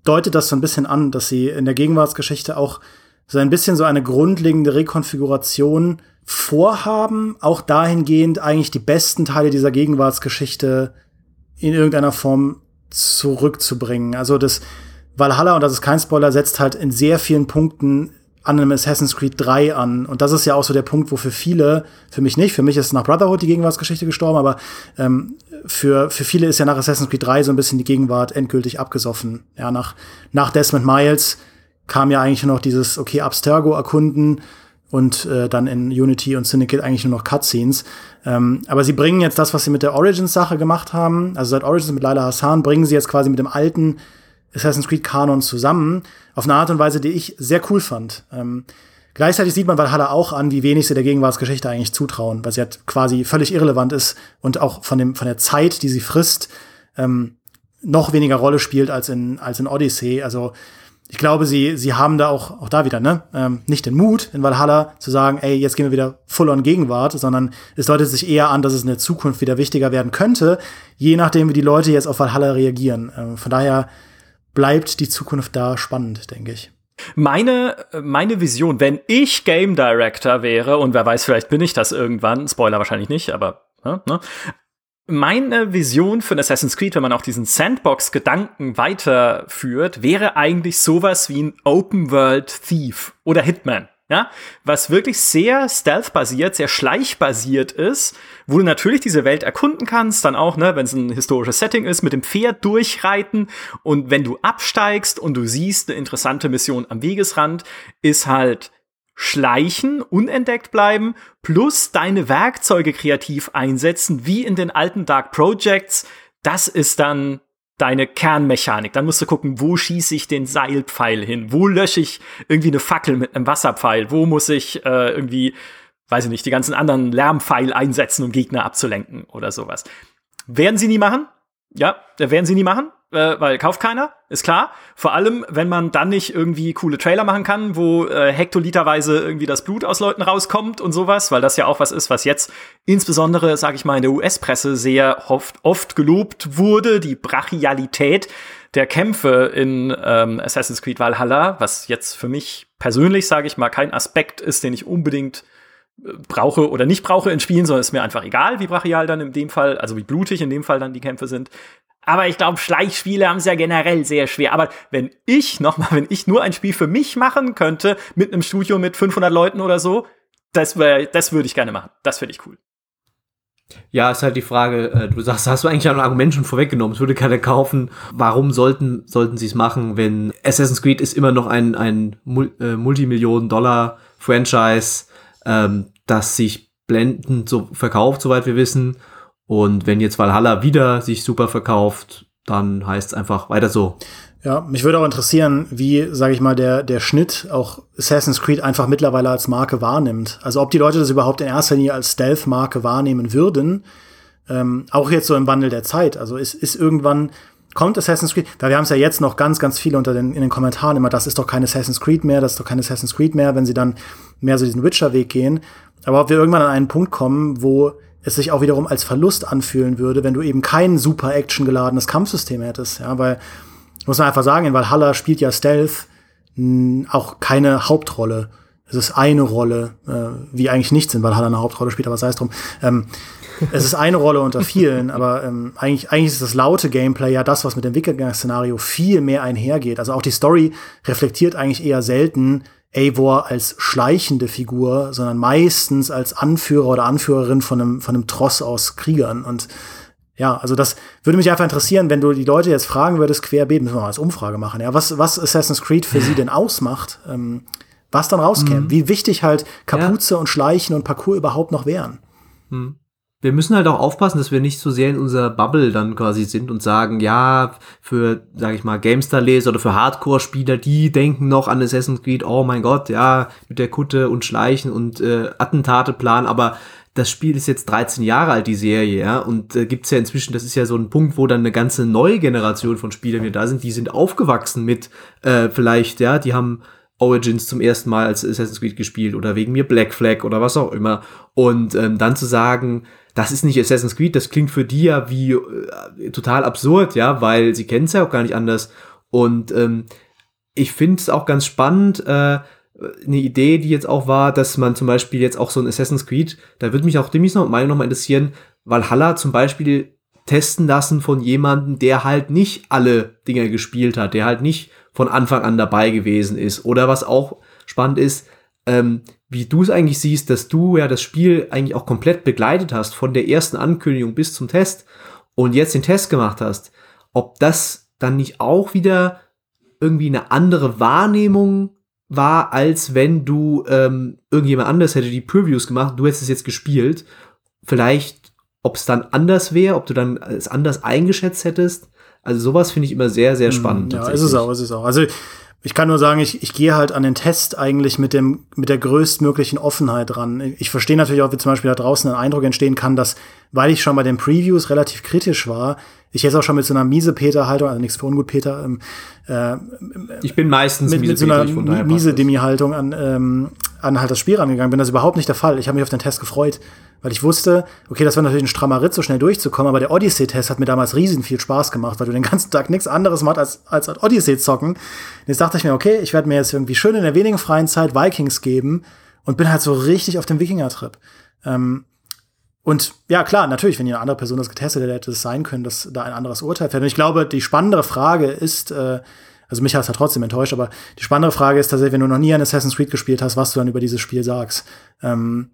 deutet das so ein bisschen an, dass sie in der Gegenwartsgeschichte auch so ein bisschen so eine grundlegende Rekonfiguration vorhaben, auch dahingehend eigentlich die besten Teile dieser Gegenwartsgeschichte in irgendeiner Form zurückzubringen. Also das Valhalla, und das ist kein Spoiler, setzt halt in sehr vielen Punkten an einem Assassin's Creed 3 an. Und das ist ja auch so der Punkt, wo für viele, für mich nicht, für mich ist nach Brotherhood die Gegenwartsgeschichte gestorben, aber ähm, für, für viele ist ja nach Assassin's Creed 3 so ein bisschen die Gegenwart endgültig abgesoffen. Ja, nach, nach Desmond Miles kam ja eigentlich nur noch dieses, okay, Abstergo erkunden und äh, dann in Unity und Syndicate eigentlich nur noch Cutscenes. Ähm, aber sie bringen jetzt das, was sie mit der Origins-Sache gemacht haben, also seit Origins mit Laila Hassan, bringen sie jetzt quasi mit dem alten Assassin's Creed Kanon zusammen, auf eine Art und Weise, die ich sehr cool fand. Ähm, gleichzeitig sieht man Valhalla auch an, wie wenig sie der Gegenwartsgeschichte eigentlich zutrauen, weil sie halt quasi völlig irrelevant ist und auch von, dem, von der Zeit, die sie frisst, ähm, noch weniger Rolle spielt als in, als in Odyssey. Also ich glaube, sie, sie haben da auch, auch da wieder, ne, ähm, nicht den Mut in Valhalla zu sagen, ey, jetzt gehen wir wieder full on Gegenwart, sondern es deutet sich eher an, dass es in der Zukunft wieder wichtiger werden könnte, je nachdem, wie die Leute jetzt auf Valhalla reagieren. Ähm, von daher bleibt die Zukunft da spannend, denke ich. Meine, meine Vision, wenn ich Game Director wäre, und wer weiß, vielleicht bin ich das irgendwann, Spoiler wahrscheinlich nicht, aber ne, ne meine Vision für Assassin's Creed, wenn man auch diesen Sandbox-Gedanken weiterführt, wäre eigentlich sowas wie ein Open World Thief oder Hitman ja, was wirklich sehr stealth-basiert, sehr schleichbasiert ist, wo du natürlich diese Welt erkunden kannst, dann auch, ne, wenn es ein historisches Setting ist, mit dem Pferd durchreiten und wenn du absteigst und du siehst eine interessante Mission am Wegesrand, ist halt schleichen, unentdeckt bleiben, plus deine Werkzeuge kreativ einsetzen, wie in den alten Dark Projects. Das ist dann deine Kernmechanik. Dann musst du gucken, wo schieße ich den Seilpfeil hin? Wo lösche ich irgendwie eine Fackel mit einem Wasserpfeil? Wo muss ich äh, irgendwie, weiß ich nicht, die ganzen anderen Lärmpfeil einsetzen, um Gegner abzulenken oder sowas? Werden sie nie machen? Ja, werden sie nie machen äh, weil kauft keiner, ist klar. Vor allem, wenn man dann nicht irgendwie coole Trailer machen kann, wo äh, hektoliterweise irgendwie das Blut aus Leuten rauskommt und sowas, weil das ja auch was ist, was jetzt insbesondere, sage ich mal, in der US-Presse sehr oft, oft gelobt wurde, die Brachialität der Kämpfe in ähm, Assassin's Creed Valhalla, was jetzt für mich persönlich, sage ich mal, kein Aspekt ist, den ich unbedingt äh, brauche oder nicht brauche in Spielen, sondern ist mir einfach egal, wie brachial dann in dem Fall, also wie blutig in dem Fall dann die Kämpfe sind. Aber ich glaube, Schleichspiele haben es ja generell sehr schwer. Aber wenn ich nochmal, wenn ich nur ein Spiel für mich machen könnte, mit einem Studio mit 500 Leuten oder so, das, das würde ich gerne machen. Das finde ich cool. Ja, ist halt die Frage, äh, du sagst, hast du eigentlich ein Argument schon vorweggenommen, es würde keiner kaufen. Warum sollten, sollten sie es machen, wenn Assassin's Creed ist immer noch ein, ein äh, Multimillionen-Dollar-Franchise, ähm, das sich blendend so verkauft, soweit wir wissen. Und wenn jetzt Valhalla wieder sich super verkauft, dann heißt es einfach weiter so. Ja, mich würde auch interessieren, wie, sage ich mal, der, der Schnitt auch Assassin's Creed einfach mittlerweile als Marke wahrnimmt. Also ob die Leute das überhaupt in erster Linie als Stealth-Marke wahrnehmen würden, ähm, auch jetzt so im Wandel der Zeit. Also ist, ist irgendwann, kommt Assassin's Creed, weil wir haben es ja jetzt noch ganz, ganz viele unter den, in den Kommentaren immer, das ist doch kein Assassin's Creed mehr, das ist doch kein Assassin's Creed mehr, wenn sie dann mehr so diesen Witcher-Weg gehen. Aber ob wir irgendwann an einen Punkt kommen, wo es sich auch wiederum als Verlust anfühlen würde, wenn du eben kein super actiongeladenes Kampfsystem hättest. Ja, weil, muss man einfach sagen, in Valhalla spielt ja Stealth mh, auch keine Hauptrolle. Es ist eine Rolle, äh, wie eigentlich nichts in Valhalla eine Hauptrolle spielt, aber sei es drum. Ähm, es ist eine Rolle unter vielen, aber ähm, eigentlich, eigentlich ist das laute Gameplay ja das, was mit dem Wikinger-Szenario viel mehr einhergeht. Also auch die Story reflektiert eigentlich eher selten Eivor als schleichende Figur, sondern meistens als Anführer oder Anführerin von einem, von einem Tross aus Kriegern. Und ja, also das würde mich einfach interessieren, wenn du die Leute jetzt fragen würdest, querbeet, müssen wir mal als Umfrage machen, ja, was, was Assassin's Creed für sie denn ausmacht, ähm, was dann rauskäme, mhm. wie wichtig halt Kapuze ja. und Schleichen und Parcours überhaupt noch wären. Mhm wir müssen halt auch aufpassen, dass wir nicht so sehr in unserer Bubble dann quasi sind und sagen, ja, für, sag ich mal, GameStar-Leser oder für Hardcore-Spieler, die denken noch an Assassin's Creed, oh mein Gott, ja, mit der Kutte und Schleichen und äh, Attentate planen, aber das Spiel ist jetzt 13 Jahre alt, die Serie, ja, und äh, gibt's ja inzwischen, das ist ja so ein Punkt, wo dann eine ganze neue Generation von Spielern wieder da sind, die sind aufgewachsen mit, äh, vielleicht, ja, die haben Origins zum ersten Mal als Assassin's Creed gespielt oder wegen mir Black Flag oder was auch immer. Und ähm, dann zu sagen, das ist nicht Assassin's Creed, das klingt für die ja wie äh, total absurd, ja, weil sie kennen es ja auch gar nicht anders. Und ähm, ich finde es auch ganz spannend, äh, eine Idee, die jetzt auch war, dass man zum Beispiel jetzt auch so ein Assassin's Creed, da würde mich auch Dimis noch Meinung noch mal interessieren, Valhalla zum Beispiel testen lassen von jemandem, der halt nicht alle Dinge gespielt hat, der halt nicht von Anfang an dabei gewesen ist. Oder was auch spannend ist, ähm, wie du es eigentlich siehst, dass du ja das Spiel eigentlich auch komplett begleitet hast, von der ersten Ankündigung bis zum Test und jetzt den Test gemacht hast, ob das dann nicht auch wieder irgendwie eine andere Wahrnehmung war, als wenn du ähm, irgendjemand anders hätte die Previews gemacht, du hättest es jetzt gespielt. Vielleicht, ob es dann anders wäre, ob du dann es anders eingeschätzt hättest. Also sowas finde ich immer sehr, sehr hm, spannend. Ja, ist es auch, ist es auch. Also ich kann nur sagen, ich, ich gehe halt an den Test eigentlich mit dem mit der größtmöglichen Offenheit ran. Ich verstehe natürlich auch, wie zum Beispiel da draußen ein Eindruck entstehen kann, dass, weil ich schon bei den Previews relativ kritisch war, ich jetzt auch schon mit so einer miese Peter-Haltung, also nichts für ungut Peter, ähm, äh, ich bin meistens mit, mit so einer miese Demi-Haltung an, ähm, an halt das Spiel rangegangen bin. Das ist überhaupt nicht der Fall. Ich habe mich auf den Test gefreut, weil ich wusste, okay, das war natürlich ein strammer Ritt, so schnell durchzukommen, aber der Odyssey-Test hat mir damals riesen viel Spaß gemacht, weil du den ganzen Tag nichts anderes machst als, als Odyssey zocken. Jetzt dachte ich mir, okay, ich werde mir jetzt irgendwie schön in der wenigen freien Zeit Vikings geben und bin halt so richtig auf dem Wikinger-Trip. Ähm, und ja, klar, natürlich, wenn eine andere Person das getestet hätte, hätte es sein können, dass da ein anderes Urteil fällt. Und ich glaube, die spannendere Frage ist, äh, also mich hat es ja trotzdem enttäuscht, aber die spannende Frage ist tatsächlich, wenn du noch nie ein Assassin's Creed gespielt hast, was du dann über dieses Spiel sagst. Ähm,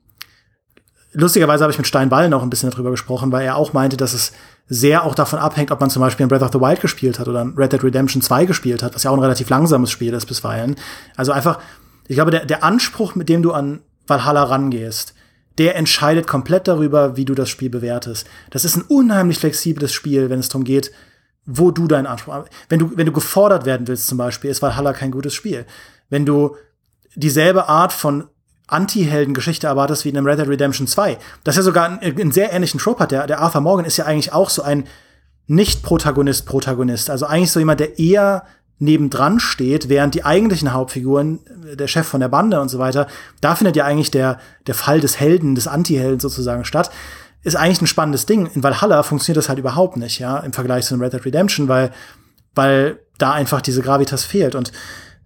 lustigerweise habe ich mit Steinball noch ein bisschen darüber gesprochen, weil er auch meinte, dass es sehr auch davon abhängt, ob man zum Beispiel ein Breath of the Wild gespielt hat oder ein Red Dead Redemption 2 gespielt hat, was ja auch ein relativ langsames Spiel ist bisweilen. Also einfach, ich glaube, der, der Anspruch, mit dem du an Valhalla rangehst, der entscheidet komplett darüber, wie du das Spiel bewertest. Das ist ein unheimlich flexibles Spiel, wenn es darum geht, wo du deinen Anspruch, wenn du, wenn du gefordert werden willst zum Beispiel, ist Valhalla kein gutes Spiel. Wenn du dieselbe Art von Anti-Helden-Geschichte erwartest wie in einem Red Dead Redemption 2, das ja sogar einen, einen sehr ähnlichen Trope hat. Der, der Arthur Morgan ist ja eigentlich auch so ein Nicht-Protagonist-Protagonist. Also eigentlich so jemand, der eher nebendran steht, während die eigentlichen Hauptfiguren, der Chef von der Bande und so weiter, da findet ja eigentlich der, der Fall des Helden, des Anti-Helden sozusagen statt. Ist eigentlich ein spannendes Ding. In Valhalla funktioniert das halt überhaupt nicht, ja, im Vergleich zu Red Dead Redemption, weil, weil da einfach diese Gravitas fehlt. Und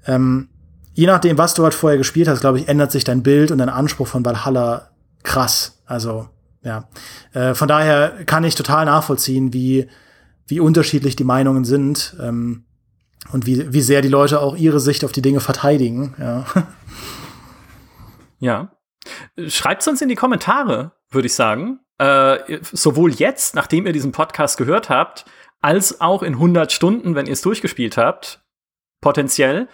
ähm, je nachdem, was du halt vorher gespielt hast, glaube ich, ändert sich dein Bild und dein Anspruch von Valhalla krass. Also, ja. Äh, von daher kann ich total nachvollziehen, wie, wie unterschiedlich die Meinungen sind. Ähm, und wie, wie sehr die Leute auch ihre Sicht auf die Dinge verteidigen. Ja. ja. Schreibt uns in die Kommentare, würde ich sagen. Äh, sowohl jetzt, nachdem ihr diesen Podcast gehört habt, als auch in 100 Stunden, wenn ihr es durchgespielt habt, potenziell.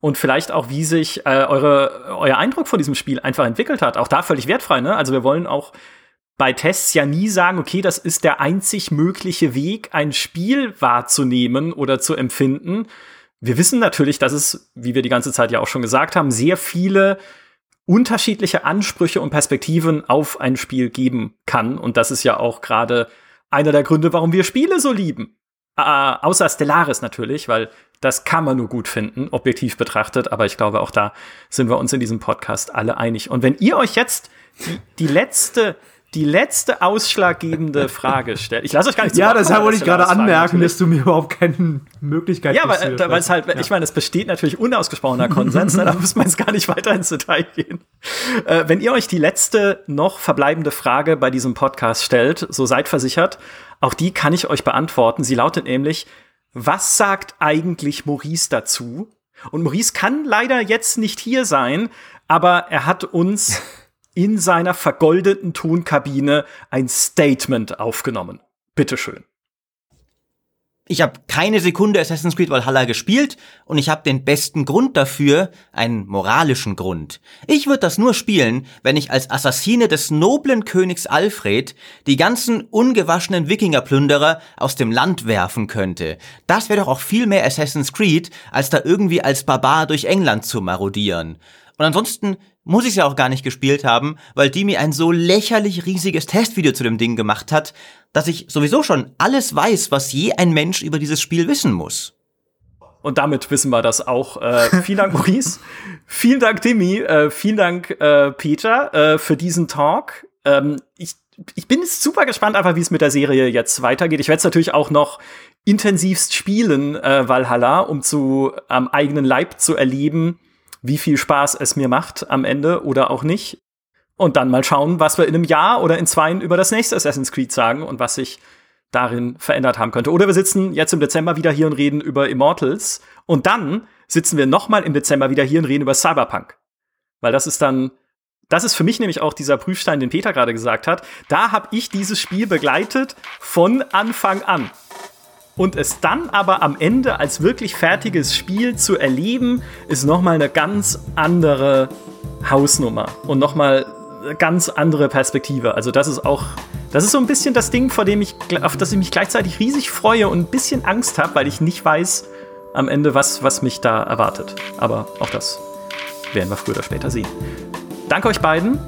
Und vielleicht auch, wie sich äh, eure, euer Eindruck von diesem Spiel einfach entwickelt hat. Auch da völlig wertfrei, ne? Also wir wollen auch bei Tests ja nie sagen, okay, das ist der einzig mögliche Weg, ein Spiel wahrzunehmen oder zu empfinden. Wir wissen natürlich, dass es, wie wir die ganze Zeit ja auch schon gesagt haben, sehr viele unterschiedliche Ansprüche und Perspektiven auf ein Spiel geben kann. Und das ist ja auch gerade einer der Gründe, warum wir Spiele so lieben. Äh, außer Stellaris natürlich, weil das kann man nur gut finden, objektiv betrachtet. Aber ich glaube, auch da sind wir uns in diesem Podcast alle einig. Und wenn ihr euch jetzt die, die letzte die letzte ausschlaggebende Frage stellt. Ich lasse euch gar nicht zu Ja, deshalb wollte ich gerade anmerken, dass du mir überhaupt keine Möglichkeit Ja, weil, weil es halt, ja. ich meine, es besteht natürlich unausgesprochener Konsens, ne, da muss man jetzt gar nicht weiter ins Detail gehen. Äh, wenn ihr euch die letzte noch verbleibende Frage bei diesem Podcast stellt, so seid versichert, auch die kann ich euch beantworten. Sie lautet nämlich, was sagt eigentlich Maurice dazu? Und Maurice kann leider jetzt nicht hier sein, aber er hat uns in seiner vergoldeten Tonkabine ein Statement aufgenommen. Bitteschön. Ich habe keine Sekunde Assassin's Creed Valhalla gespielt und ich habe den besten Grund dafür, einen moralischen Grund. Ich würde das nur spielen, wenn ich als Assassine des noblen Königs Alfred die ganzen ungewaschenen Wikingerplünderer aus dem Land werfen könnte. Das wäre doch auch viel mehr Assassin's Creed, als da irgendwie als Barbar durch England zu marodieren. Und ansonsten muss ich es ja auch gar nicht gespielt haben, weil Dimi ein so lächerlich riesiges Testvideo zu dem Ding gemacht hat, dass ich sowieso schon alles weiß, was je ein Mensch über dieses Spiel wissen muss. Und damit wissen wir das auch. Äh, vielen Dank, Maurice. vielen Dank, Timmy. Äh, vielen Dank, äh, Peter, äh, für diesen Talk. Ähm, ich, ich bin super gespannt, einfach wie es mit der Serie jetzt weitergeht. Ich werde es natürlich auch noch intensivst spielen, äh, Valhalla, um zu am eigenen Leib zu erleben, wie viel Spaß es mir macht am Ende oder auch nicht. Und dann mal schauen, was wir in einem Jahr oder in zwei über das nächste Assassin's Creed sagen und was sich darin verändert haben könnte. Oder wir sitzen jetzt im Dezember wieder hier und reden über Immortals. Und dann sitzen wir noch mal im Dezember wieder hier und reden über Cyberpunk. Weil das ist dann, das ist für mich nämlich auch dieser Prüfstein, den Peter gerade gesagt hat. Da habe ich dieses Spiel begleitet von Anfang an. Und es dann aber am Ende als wirklich fertiges Spiel zu erleben, ist noch mal eine ganz andere Hausnummer und noch mal eine ganz andere Perspektive. Also das ist auch das ist so ein bisschen das Ding, vor dem ich, auf das ich mich gleichzeitig riesig freue und ein bisschen Angst habe, weil ich nicht weiß am Ende, was, was mich da erwartet. Aber auch das werden wir früher oder später sehen. Danke euch beiden.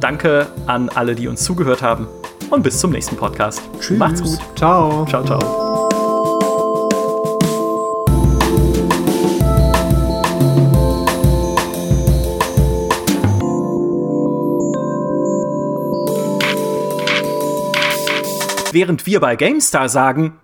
Danke an alle, die uns zugehört haben. Und bis zum nächsten Podcast. Tschüss. Macht's gut. Ciao. Ciao, ciao. Während wir bei GameStar sagen,